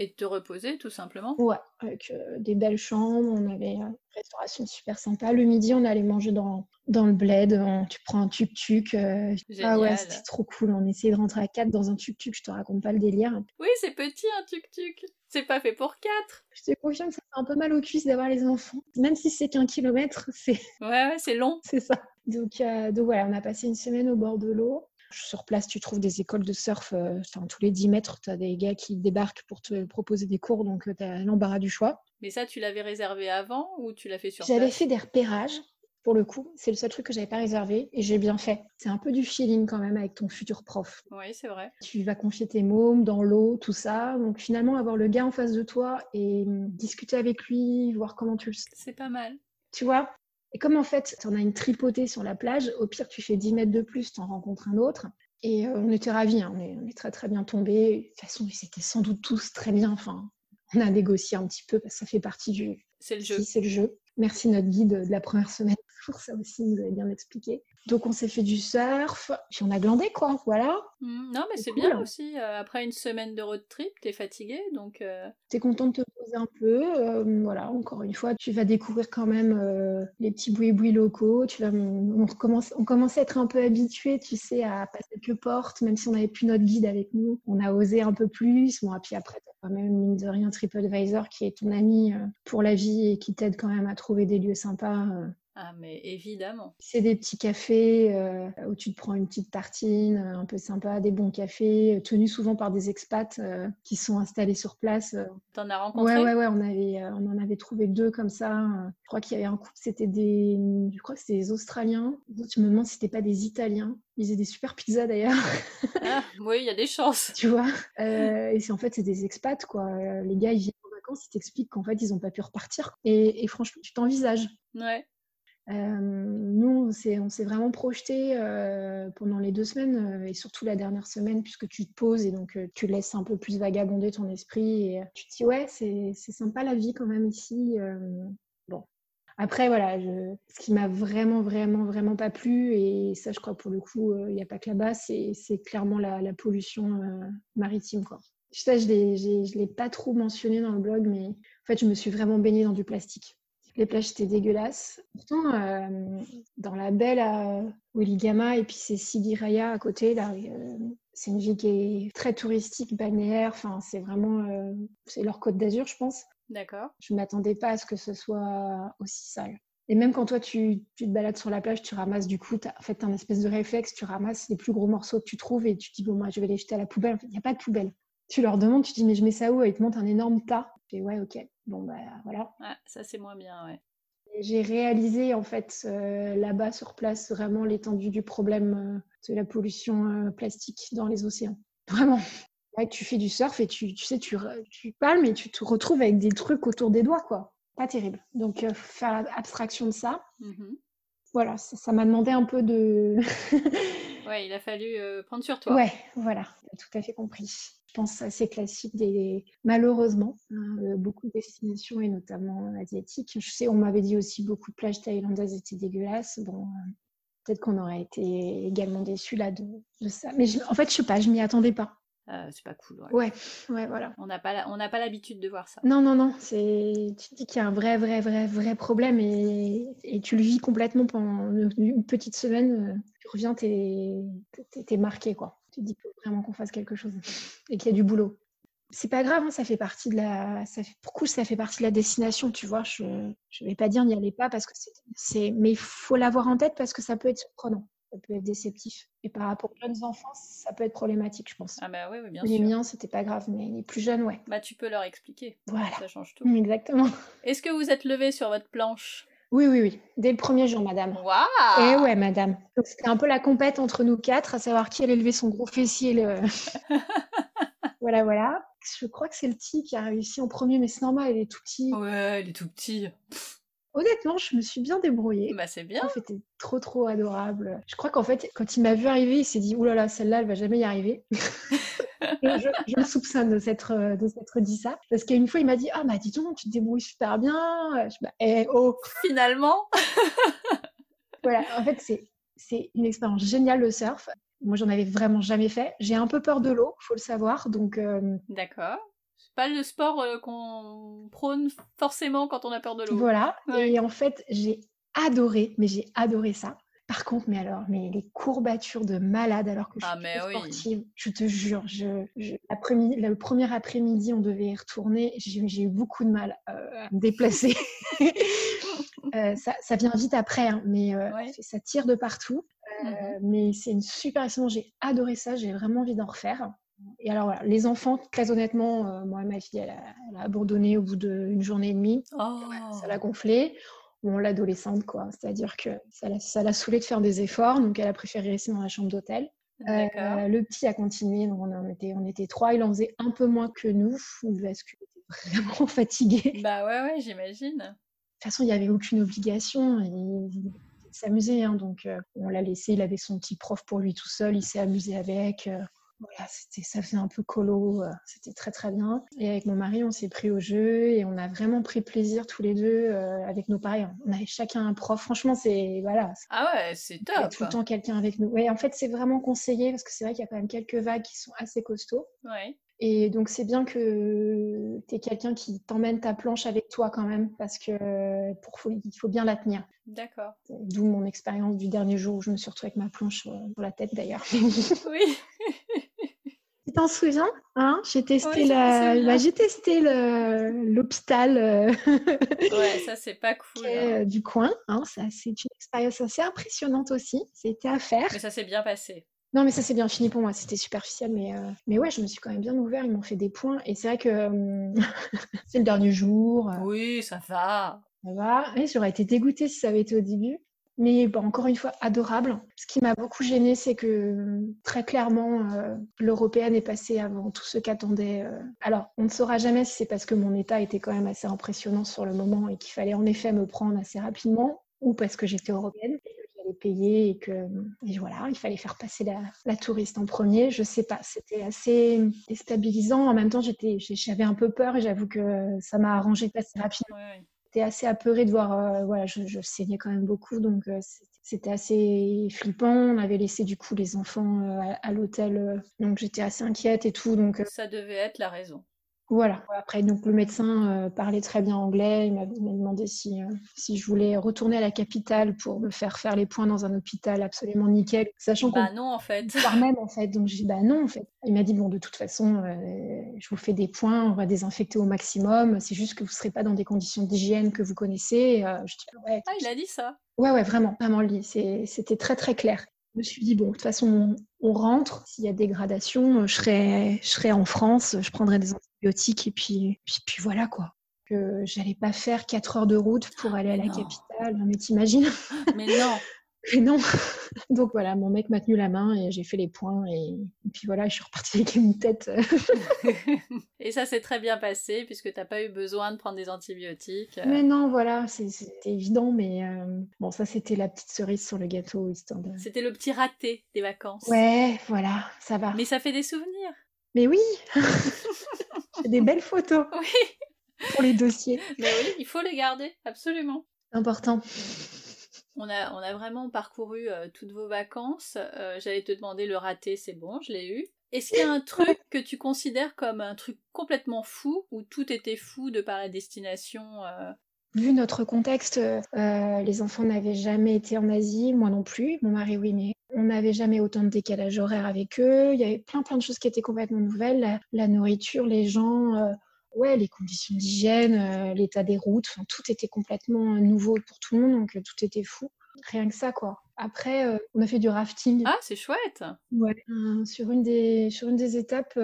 et de te reposer, tout simplement Ouais, avec euh, des belles chambres, on avait une restauration super sympa. Le midi, on allait manger dans, dans le bled, tu prends un tuk-tuk. Euh, ah ouais, c'était trop cool. On essayait de rentrer à 4 dans un tuk-tuk, je te raconte pas le délire. Oui, c'est petit un tuk-tuk. C'est pas fait pour 4. Je te confirme que ça fait un peu mal aux cuisses d'avoir les enfants. Même si c'est qu'un kilomètre, c'est... Ouais, ouais c'est long. c'est ça. Donc, euh, donc voilà, on a passé une semaine au bord de l'eau. Sur place, tu trouves des écoles de surf. Euh, tous les 10 mètres, tu as des gars qui débarquent pour te proposer des cours, donc euh, tu as l'embarras du choix. Mais ça, tu l'avais réservé avant ou tu l'as fait sur place? J'avais fait des repérages. Pour le coup, c'est le seul truc que j'avais pas réservé et j'ai bien fait. C'est un peu du feeling quand même avec ton futur prof. Oui, c'est vrai. Tu vas confier tes mômes dans l'eau, tout ça. Donc finalement, avoir le gars en face de toi et hum, discuter avec lui, voir comment tu le C'est pas mal. Tu vois? Et comme en fait, tu en as une tripotée sur la plage, au pire, tu fais 10 mètres de plus, tu en rencontres un autre. Et euh, on était ravis, hein. on, est, très très bien tombés. De toute façon, c'était sans doute tous très bien. Enfin, on a négocié un petit peu parce que ça fait partie du. C'est le jeu. c'est le jeu. Merci notre guide de la première semaine. Pour ça aussi, nous avait bien expliqué. Donc on s'est fait du surf, puis on a glandé quoi, voilà. Mmh, non mais c'est bien aussi, euh, après une semaine de road trip, t'es fatigué donc... Euh... T'es content de te poser un peu, euh, voilà, encore une fois, tu vas découvrir quand même euh, les petits boui-boui locaux, tu vas, on, commence, on commence à être un peu habitué, tu sais, à passer quelques portes, même si on n'avait plus notre guide avec nous, on a osé un peu plus, bon, et puis après t'as quand même, mine de rien, TripAdvisor qui est ton ami pour la vie et qui t'aide quand même à trouver des lieux sympas ah, mais évidemment. C'est des petits cafés euh, où tu te prends une petite tartine, euh, un peu sympa, des bons cafés, euh, tenus souvent par des expats qui sont installés sur place. T'en as rencontré? Ouais, ouais, ouais, on, avait, on en avait trouvé deux comme ça. Je crois qu'il y avait un couple, c'était des, je crois que c'était des Australiens. Tu me demandes si c'était pas des Italiens. Ils faisaient des super pizzas d'ailleurs. Ah, oui, il y a des chances. tu vois Et c'est en fait, c'est des expats, quoi. Les gars, ils viennent en vacances, ils t'expliquent qu'en fait, ils n'ont pas pu repartir. Et, et franchement, tu t'envisages. Ouais. Euh, nous, on s'est vraiment projeté euh, pendant les deux semaines euh, et surtout la dernière semaine, puisque tu te poses et donc tu laisses un peu plus vagabonder ton esprit et tu te dis ouais, c'est sympa la vie quand même ici. bon. Après, voilà, je... ce qui m'a vraiment, vraiment, vraiment pas plu, et ça, je crois pour le coup, il n'y a pas que là-bas, c'est clairement la, pollution maritime. Quoi. Ça, je ne l'ai pas trop mentionné dans le blog, mais en fait, je me suis vraiment baignée dans du plastique. Les plages étaient dégueulasses. Pourtant, euh, dans la belle à Willigama et puis c'est Sidi Raya à côté, là, euh, c'est une ville qui est très touristique, balnéaire. Enfin, c'est vraiment, euh, c'est leur côte d'Azur, je pense. D'accord. Je m'attendais pas à ce que ce soit aussi sale. Et même quand toi, tu, tu, te balades sur la plage, tu ramasses du coup, as, en fait, un espèce de réflexe, tu ramasses les plus gros morceaux que tu trouves et tu te dis, bon, moi, je vais les jeter à la poubelle. Il n'y a pas de poubelle. Tu leur demandes, tu te dis, mais je mets ça où? Et ils te montrent un énorme tas. Et ouais, ok. Bon, bah voilà. ça, c'est moins bien, ouais. J'ai réalisé en fait euh, là-bas sur place vraiment l'étendue du problème euh, de la pollution euh, plastique dans les océans. Vraiment. Ouais, tu fais du surf et tu, tu sais, tu, tu palmes et tu te retrouves avec des trucs autour des doigts, quoi. Pas terrible. Donc, faire abstraction de ça. Mmh voilà, ça m'a demandé un peu de. ouais, il a fallu prendre sur toi. Ouais, voilà, tout à fait compris je pense, assez classique des malheureusement hein, euh, beaucoup de destinations et notamment asiatiques. Je sais, on m'avait dit aussi beaucoup de plages thaïlandaises étaient dégueulasses. Bon, euh, peut-être qu'on aurait été également déçus là de, ça. Mais en fait, je sais pas, je m'y attendais pas. Euh, c'est pas cool. Ouais, ouais, voilà. On n'a pas, on n'a pas l'habitude de voir ça. Non, non, non. C'est, tu te dis qu'il y a un vrai, vrai, vrai, vrai problème et, et tu le vis complètement pendant une petite semaine. Tu reviens, t'es, t'es marqué, quoi. Tu te dis vraiment qu'on fasse quelque chose et qu'il y a du boulot. C'est pas grave, hein, ça fait partie de la. Ça fait, pour coup, ça fait partie de la destination, tu vois. Je ne vais pas dire n'y allez pas parce que c'est. Mais il faut l'avoir en tête parce que ça peut être surprenant, ça peut être déceptif. Et par rapport aux jeunes enfants, ça peut être problématique, je pense. Ah bah oui, bien les sûr. Les miens, c'était pas grave, mais les plus jeunes, ouais. Bah tu peux leur expliquer. Voilà. Ça change tout. Exactement. Est-ce que vous êtes levé sur votre planche? Oui, oui, oui. Dès le premier jour, madame. Waouh Et ouais, madame. C'était un peu la compète entre nous quatre, à savoir qui allait lever son gros fessier. Le... voilà, voilà. Je crois que c'est le petit qui a réussi en premier, mais c'est normal, il est tout petit. Ouais, il est tout petit. Honnêtement, je me suis bien débrouillée. Bah, c'est bien. C'était trop, trop adorable. Je crois qu'en fait, quand il m'a vu arriver, il s'est dit Oulala, là là, celle-là, elle va jamais y arriver. je, je, le soupçonne de s'être, de s'être dit ça. Parce qu'une fois, il m'a dit Ah, bah dis donc, tu te débrouilles super bien. Je, bah, eh, oh Finalement Voilà, en fait, c'est, c'est une expérience géniale le surf. Moi, j'en avais vraiment jamais fait. J'ai un peu peur de l'eau, faut le savoir. Donc, euh, D'accord pas le sport euh, qu'on prône forcément quand on a peur de l'eau. Voilà. Et en fait, j'ai adoré, mais j'ai adoré ça. Par contre, mais alors, mais les courbatures de malade alors que je ah, suis sportive, je te jure, je, le premier après-midi, on devait y retourner, j'ai eu beaucoup de mal euh, à me déplacer. Euh, ça, ça, vient vite après, hein, mais ça tire de partout. Mmh mais c'est une super expérience, j'ai adoré ça, j'ai vraiment envie d'en refaire. Et alors voilà, les enfants, très honnêtement, euh, moi ma fille, elle a, abandonné au bout d'une journée et demie. Oh. ça l'a gonflé. Bon, l'adolescente, quoi. C'est-à-dire que ça l'a saoulé de faire des efforts, donc elle a préféré rester dans la chambre d'hôtel. Euh, le petit a continué, donc on, était, on était trois, il en faisait un peu moins que nous, parce qu'il était vraiment fatigué. Bah ouais, ouais, j'imagine. De toute façon, il n'y avait aucune obligation. Il, s'amusait, hein, donc euh, on l'a laissé, il avait son petit prof pour lui tout seul, il s'est amusé avec. Voilà, c'était, ça faisait un peu colo, euh, c'était très très bien. Et avec mon mari, on s'est pris au jeu et on a vraiment pris plaisir tous les deux euh, avec nos pareils. On avait chacun un prof. Franchement, c'est voilà. Ah ouais, c'est top. Il y a tout le temps quelqu'un avec nous. Ouais, en fait, c'est vraiment conseillé parce que c'est vrai qu'il y a quand même quelques vagues qui sont assez costauds. Ouais. Et donc, c'est bien que tu aies quelqu'un qui t'emmène ta planche avec toi quand même, parce que pour, il faut bien la tenir. D'accord. D'où mon expérience du dernier jour où je me suis retrouvée avec ma planche sur la tête d'ailleurs. oui. T'en souviens hein J'ai testé, la... bah, j'ai testé l'hôpital. Euh, ouais, ça c'est pas cool. Hein. Euh, du coin. Hein, ça, c'est une expérience assez impressionnante aussi. C'était à faire. Mais ça s'est bien passé. Non, mais ça s'est bien fini pour moi. C'était superficiel, mais euh, mais ouais, je me suis quand même bien ouvert. Ils m'ont fait des points, et c'est vrai que c'est le dernier jour. Oui, ça va. Ça va. j'aurais été dégoûtée si ça avait été au début. Mais bon, encore une fois, adorable. Ce qui m'a beaucoup gênée, c'est que très clairement, euh, l'européenne est passée avant tout ce qu'attendait. Euh. Alors, on ne saura jamais si c'est parce que mon état était quand même assez impressionnant sur le moment et qu'il fallait en effet me prendre assez rapidement, ou parce que j'étais européenne que j'allais payer et que voilà, il fallait faire passer la, touriste en premier. Je sais pas, c'était assez déstabilisant. En même temps, j'avais un peu peur et j'avoue que ça m'a arrangé de passer rapidement j'étais assez apeurée de voir, euh, voilà, je, saignais quand même beaucoup, donc euh, c'était assez flippant. On avait laissé du coup les enfants euh, à, à l'hôtel, donc j'étais assez inquiète et tout. Donc ça devait être la raison. Voilà. Après, donc le médecin euh, parlait très bien anglais. Il m'a demandé si, euh, si je voulais retourner à la capitale pour me faire faire les points dans un hôpital absolument nickel, sachant bah non en fait. Par même en fait. Donc j'ai dit bah non en fait. Il m'a dit bon de toute façon, euh, je vous fais des points, on va désinfecter au maximum. C'est juste que vous serez pas dans des conditions d'hygiène que vous connaissez. je dis, ouais, ah il a dit ça. Ouais ouais vraiment vraiment c'était très très clair. Je me suis dit, bon, de toute façon, on, rentre. S'il y a dégradation, je serai, je serai en France, je prendrai des antibiotiques et puis, puis, puis voilà quoi. Que j'allais pas faire 4 heures de route pour aller à la capitale. Mais t'imagines? Mais non mais non. Donc voilà, mon mec m'a tenu la main et j'ai fait les points et... puis voilà, je suis repartie avec une tête. et ça s'est très bien passé puisque t'as pas eu besoin de prendre des antibiotiques. Mais non, voilà, c'était évident, mais euh, bon, ça c'était la petite cerise sur le gâteau histoire C'était le petit raté des vacances. Ouais, voilà, ça va. Mais ça fait des souvenirs. Mais oui, des belles photos. Oui. Pour les dossiers. Mais oui, il faut les garder, absolument. Important. On a, on a vraiment parcouru euh, toutes vos vacances. Euh, j'allais te demander le raté, c'est bon, je l'ai eu. Est-ce qu'il y a un truc que tu considères comme un truc complètement fou, où tout était fou de par la destination euh? Vu notre contexte, les enfants n'avaient jamais été en Asie, moi non plus, mon mari oui, mais on n'avait jamais autant de décalage horaire avec eux. Il y avait plein plein de choses qui étaient complètement nouvelles. La, nourriture, les gens, ouais, les conditions d'hygiène, euh, l'état des routes, tout était complètement nouveau pour tout le monde, donc euh, tout était fou. Rien que ça, quoi. Après, euh, on a fait du rafting. Ah, c'est chouette. Ouais. sur une des sur une des étapes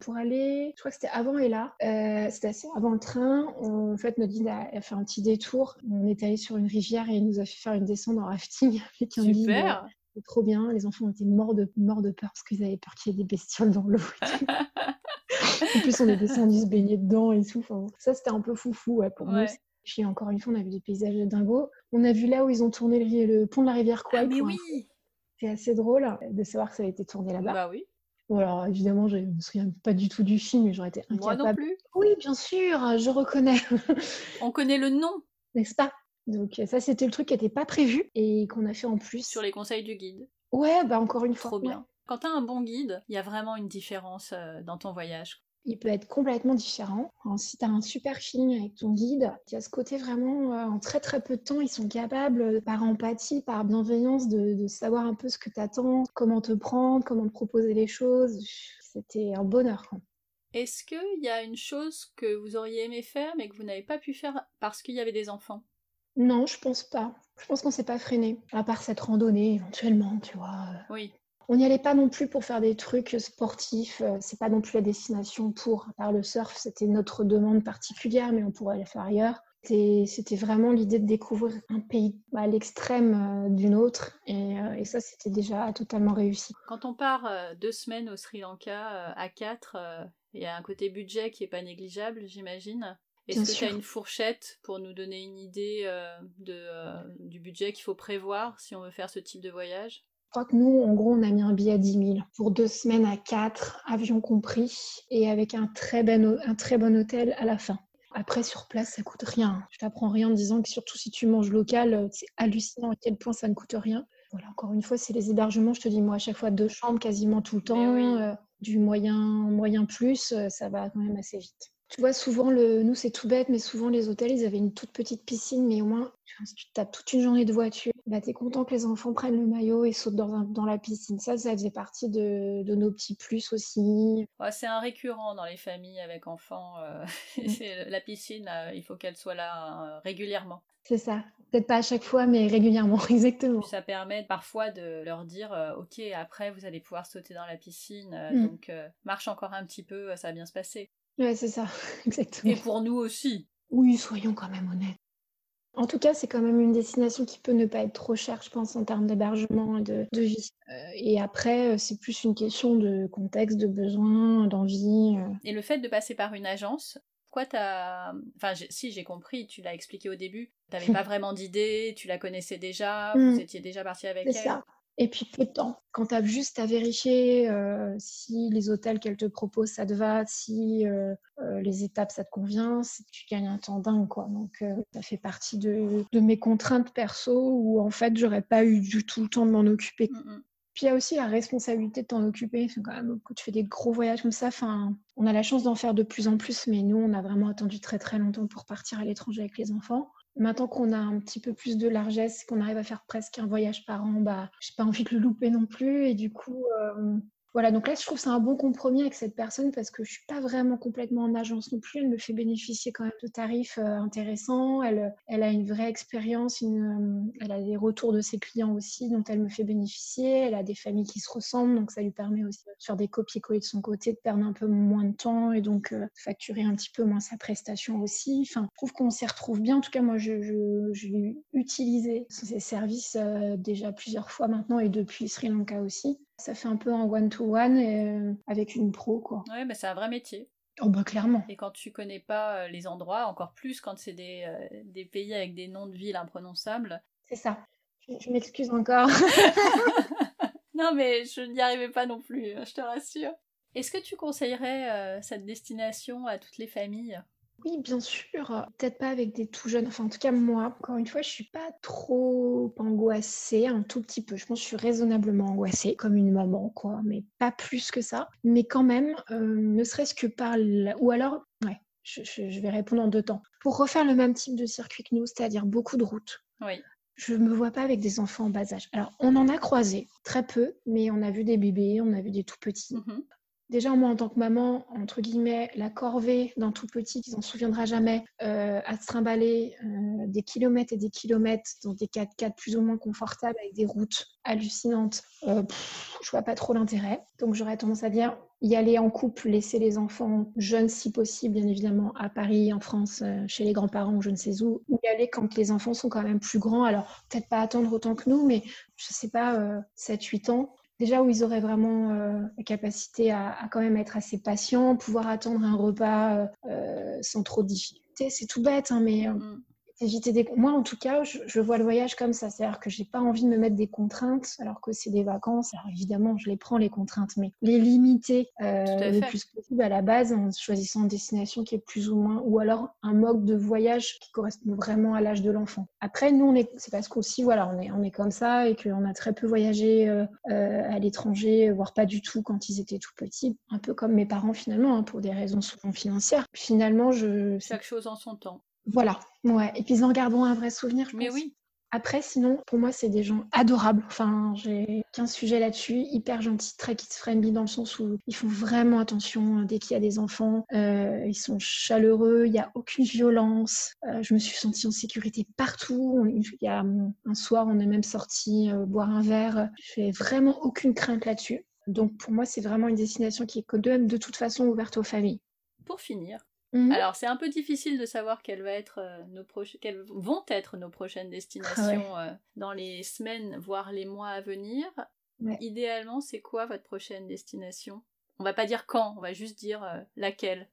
pour aller, je crois que c'était avant et là, c'était assez avant le train. en fait, notre guide a, fait un petit détour. On est allé sur une rivière et il nous a fait faire une descente en rafting avec un Super. Guide, trop bien. Les enfants étaient morts de morts de peur parce qu'ils avaient peur qu'il y ait des bestioles dans l'eau. en plus, on est descendu se baigner dedans et tout. ça, c'était un peu foufou ouais, pour nous. Puis encore une fois, on a vu des paysages dingos. On a vu là où ils ont tourné le, pont de la rivière Kouai. Ah, mais oui C'est assez drôle de savoir que ça a été tourné là-bas. Bah oui. Bon, alors évidemment, je ne me souviens pas du tout du film, mais j'aurais été incapable. Moi non plus. Oui, bien sûr, je reconnais. on connaît le nom. N'est-ce pas? Donc ça, c'était le truc qui n'était pas prévu et qu'on a fait en plus. Sur les conseils du guide. Ouais, bah encore une fois. Trop bien. Quand tu as un bon guide, il y a vraiment une différence euh, dans ton voyage il peut être complètement différent. si tu as un super feeling avec ton guide, il y a ce côté vraiment, euh, en très très peu de temps, ils sont capables, par empathie, par bienveillance, de, savoir un peu ce que tu attends, comment te prendre, comment te proposer les choses. C'était un bonheur. Est-ce qu'il y a une chose que vous auriez aimé faire mais que vous n'avez pas pu faire parce qu'il y avait des enfants? Non, je pense pas. Je pense qu'on s'est pas freiné, à part cette randonnée éventuellement, tu vois. Oui. On n'y allait pas non plus pour faire des trucs sportifs. Euh, c'est pas non plus la destination pour. À part le surf, c'était notre demande particulière, mais on pourrait aller faire ailleurs. C'était vraiment l'idée de découvrir un pays à l'extrême euh, d'une autre. Euh, et, ça, c'était déjà totalement réussi. Quand on part deux semaines au Sri Lanka à quatre, il y a un côté budget qui est pas négligeable, j'imagine. Est-ce que tu as une fourchette pour nous donner une idée de, du budget qu'il faut prévoir si on veut faire ce type de voyage? Je crois que nous, en gros, on a mis un billet à 10 000 pour deux semaines à quatre, avions compris, et avec un très, un très bon hôtel à la fin. Après, sur place, ça coûte rien. Je t'apprends rien en disant que surtout si tu manges local, euh, c'est hallucinant à quel point ça ne coûte rien. Voilà, encore une fois, c'est les hébergements. Je te dis, moi, à chaque fois, deux chambres quasiment tout le temps, euh, du moyen, moyen plus, euh, ça va quand même assez vite. Tu vois, souvent, le... nous, c'est tout bête, mais souvent, les hôtels, ils avaient une toute petite piscine, mais au moins, si tu tapes toute une journée de voiture, bah, tu es content que les enfants prennent le maillot et sautent dans, dans la piscine. Ça, ça faisait partie de, de nos petits plus aussi. c'est un récurrent dans les familles avec enfants. Euh, mm. la piscine, euh, il faut qu'elle soit là euh, régulièrement. C'est ça. Peut-être pas à chaque fois, mais régulièrement, exactement. Ça permet parfois de leur dire, ok, après, vous allez pouvoir sauter dans la piscine, mm. donc marche encore un petit peu, ça va bien se passer. Ouais, c'est ça, exactement. Et pour nous aussi. Oui, soyons quand même honnêtes. En tout cas, c'est quand même une destination qui peut ne pas être trop chère, je pense, en termes d'hébergement et de, vie. Euh, et après, euh, c'est plus une question de contexte, de besoin, d'envie. Euh. Et le fait de passer par une agence, pourquoi t'as... Enfin, si, j'ai compris, tu l'as expliqué au début. Tu n'avais pas vraiment d'idée, tu la connaissais déjà, vous mmh. étiez déjà parti avec elle. C'est ça. Et puis peu de temps. Quand tu as juste à vérifier euh, si les hôtels qu'elle te propose, ça te va, si euh, euh, les étapes, ça te convient, tu gagnes un temps dingue. Quoi. Donc ça fait partie de, mes contraintes perso où en fait, j'aurais pas eu du tout le temps de m'en occuper. Mm, mm. Puis il y a aussi la responsabilité de t'en occuper. Quand même, quand tu fais des gros voyages comme ça, enfin, on a la chance d'en faire de plus en plus, mais nous, on a vraiment attendu très très longtemps pour partir à l'étranger avec les enfants. Maintenant qu'on a un petit peu plus de largesse, qu'on arrive à faire presque un voyage par an, bah, j'ai pas envie de le louper non plus. Et du coup, euh, voilà, donc là, je trouve que c'est un bon compromis avec cette personne parce que je suis pas vraiment complètement en agence non plus. Elle me fait bénéficier quand même de tarifs euh, intéressants. Elle, elle a une vraie expérience, euh, elle a des retours de ses clients aussi dont elle me fait bénéficier. Elle a des familles qui se ressemblent, donc ça lui permet aussi de faire des copier-coller de son côté, de perdre un peu moins de temps et donc euh, facturer un petit peu moins sa prestation aussi. Enfin, je trouve qu'on s'y retrouve bien. En tout cas, moi, je l'ai utilisé ces services déjà plusieurs fois maintenant et depuis Sri Lanka aussi. Ça fait un peu en one-to-one euh, avec une pro, quoi. Ouais, mais c'est un vrai métier. Oh bah clairement. Et quand tu connais pas euh, les endroits, encore plus quand c'est des, euh, des, pays avec des noms de villes imprononçables. C'est ça. Je, m'excuse encore. non mais je n'y arrivais pas non plus, je te rassure. Est-ce que tu conseillerais cette destination à toutes les familles? Oui, bien sûr. Peut-être pas avec des tout jeunes. Enfin, en tout cas, moi, encore une fois, je suis pas trop angoissée, un tout petit peu. Je pense que je suis raisonnablement angoissée, comme une maman, quoi, mais pas plus que ça. Mais quand même, euh, ne serait-ce que par... Ou alors, ouais, je, vais répondre en deux temps. Pour refaire le même type de circuit que nous, c'est-à-dire beaucoup de routes. Oui. Je me vois pas avec des enfants en bas âge. Alors, on en a croisé, très peu, mais on a vu des bébés, on a vu des tout petits. Mmh Déjà, moi, en tant que maman, entre guillemets, la corvée d'un tout petit qui s'en souviendra jamais, euh, à se trimballer euh, des kilomètres et des kilomètres dans des 4x4 plus ou moins confortables avec des routes hallucinantes, euh, je vois pas trop l'intérêt. Donc, j'aurais tendance à dire y aller en couple, laisser les enfants jeunes si possible, bien évidemment, à Paris, en France, euh, chez les grands-parents ou je ne sais où, ou y aller quand les enfants sont quand même plus grands. Alors, peut-être pas attendre autant que nous, mais je sais pas, 7-8 ans déjà où ils auraient vraiment euh, la capacité à, quand même être assez patients, pouvoir attendre un repas euh, euh, sans trop de difficultés. C'est tout bête, hein, mais mm des... Moi, en tout cas, je, vois le voyage comme ça. C'est-à-dire que j'ai pas envie de me mettre des contraintes alors que c'est des vacances. Alors évidemment, je les prends, les contraintes, mais les limiter euh, le plus possible à la base en choisissant une destination qui est plus ou moins, ou alors un mode de voyage qui correspond vraiment à l'âge de l'enfant. Après, nous, on est, c'est parce qu'aussi, voilà, on est, on est comme ça et qu'on a très peu voyagé euh, euh, à l'étranger, voire pas du tout quand ils étaient tout petits. Un peu comme mes parents finalement, hein, pour des raisons souvent financières. Finalement, je... Chaque chose en son temps. Voilà, ouais. Et puis ils en garderont un vrai souvenir, je Mais oui. Après, sinon, pour moi, c'est des gens adorables. Enfin, j'ai qu'un sujet là-dessus, hyper gentils, très kids-friendly dans le sens où ils font vraiment attention euh, dès qu'il y a des enfants. Euh, ils sont chaleureux, il n'y a aucune violence. Euh, je me suis sentie en sécurité partout. Il y a un soir, on est même sorti boire un verre. Je n'ai vraiment aucune crainte là-dessus. Donc, pour moi, c'est vraiment une destination qui est de, de toute façon ouverte aux familles. Pour finir, Mhm. Alors, c'est un peu difficile de savoir quelles, va être, euh, nos quelles vont être nos prochaines destinations euh, dans les semaines, voire les mois à venir. Idéalement, c'est quoi votre prochaine destination? On va pas dire quand, on va juste dire euh, laquelle.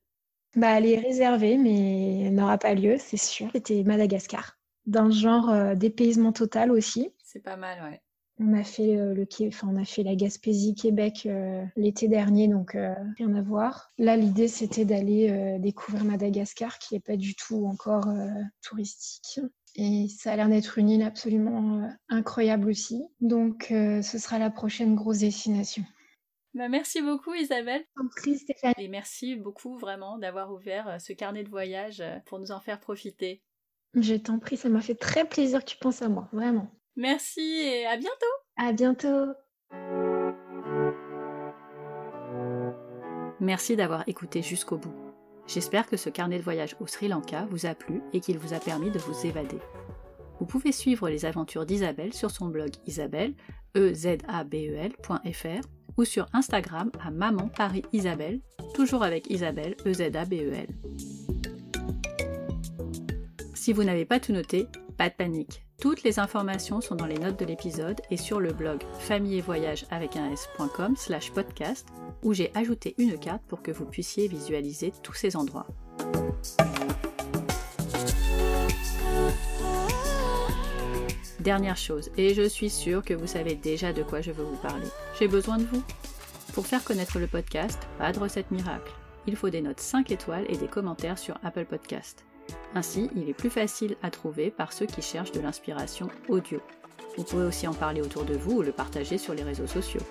Bah, elle est réservée, mais elle n'aura pas lieu, c'est sûr. C'était Madagascar, d'un genre dépaysement total aussi. C'est pas mal, ouais. On a fait le enfin, on a fait la Gaspésie Québec l'été dernier, donc rien à voir. Là, l'idée c'était d'aller découvrir Madagascar, qui n'est pas du tout encore touristique. Et ça a l'air d'être une île absolument incroyable aussi. Donc, ce sera la prochaine grosse destination. Bah, merci beaucoup Isabelle. Merci Stéphane. Et merci beaucoup vraiment d'avoir ouvert euh, ce carnet de voyage euh, pour nous en faire profiter. Je t'en prie, ça m'a fait très plaisir que tu penses à moi, vraiment. Merci et à bientôt. À bientôt. Merci d'avoir écouté jusqu'au bout. J'espère que ce carnet de voyage au Sri Lanka vous a plu et qu'il vous a permis de vous évader. Vous pouvez suivre les aventures d'Isabelle sur son blog isabelle, e e ou sur Instagram à Maman Paris Isabelle, toujours avec Isabelle, E-Z-A-B-E-L. Si vous n'avez pas tout noté, pas de panique. Toutes les informations sont dans les notes de l'épisode et sur le blog famille et voyage avec un s.com slash podcast où j'ai ajouté une carte pour que vous puissiez visualiser tous ces endroits. Dernière chose, et je suis sûre que vous savez déjà de quoi je veux vous parler. J'ai besoin de vous. Pour faire connaître le podcast, pas de recette miracle. Il faut des notes 5 étoiles et des commentaires sur Apple Podcast. Ainsi, il est plus facile à trouver par ceux qui cherchent de l'inspiration audio. Vous pouvez aussi en parler autour de vous ou le partager sur les réseaux sociaux.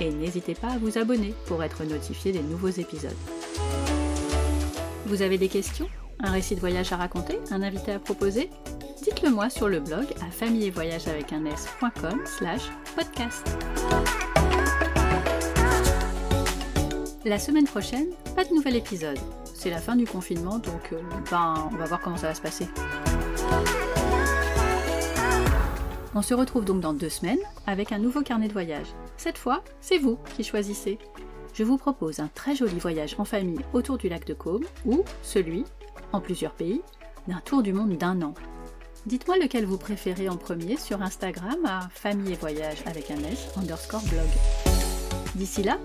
Et n'hésitez pas à vous abonner pour être notifié des nouveaux épisodes. Vous avez des questions? Un récit de voyage à raconter? Un invité à proposer? Dites-le moi sur le blog à famille avec un s.com slash podcast. La semaine prochaine, pas de nouvel épisode. C'est la fin du confinement, donc euh, ben, on va voir comment ça va se passer. On se retrouve donc dans deux semaines avec un nouveau carnet de voyage. Cette fois, c'est vous qui choisissez. Je vous propose un très joli voyage en famille autour du lac de Caume ou celui, en plusieurs pays, d'un tour du monde d'un an. Dites-moi lequel vous préférez en premier sur Instagram à famille et voyage avec un S underscore blog. D'ici là,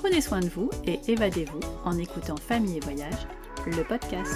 prenez soin de vous et évadez-vous en écoutant Famille et Voyage, le podcast.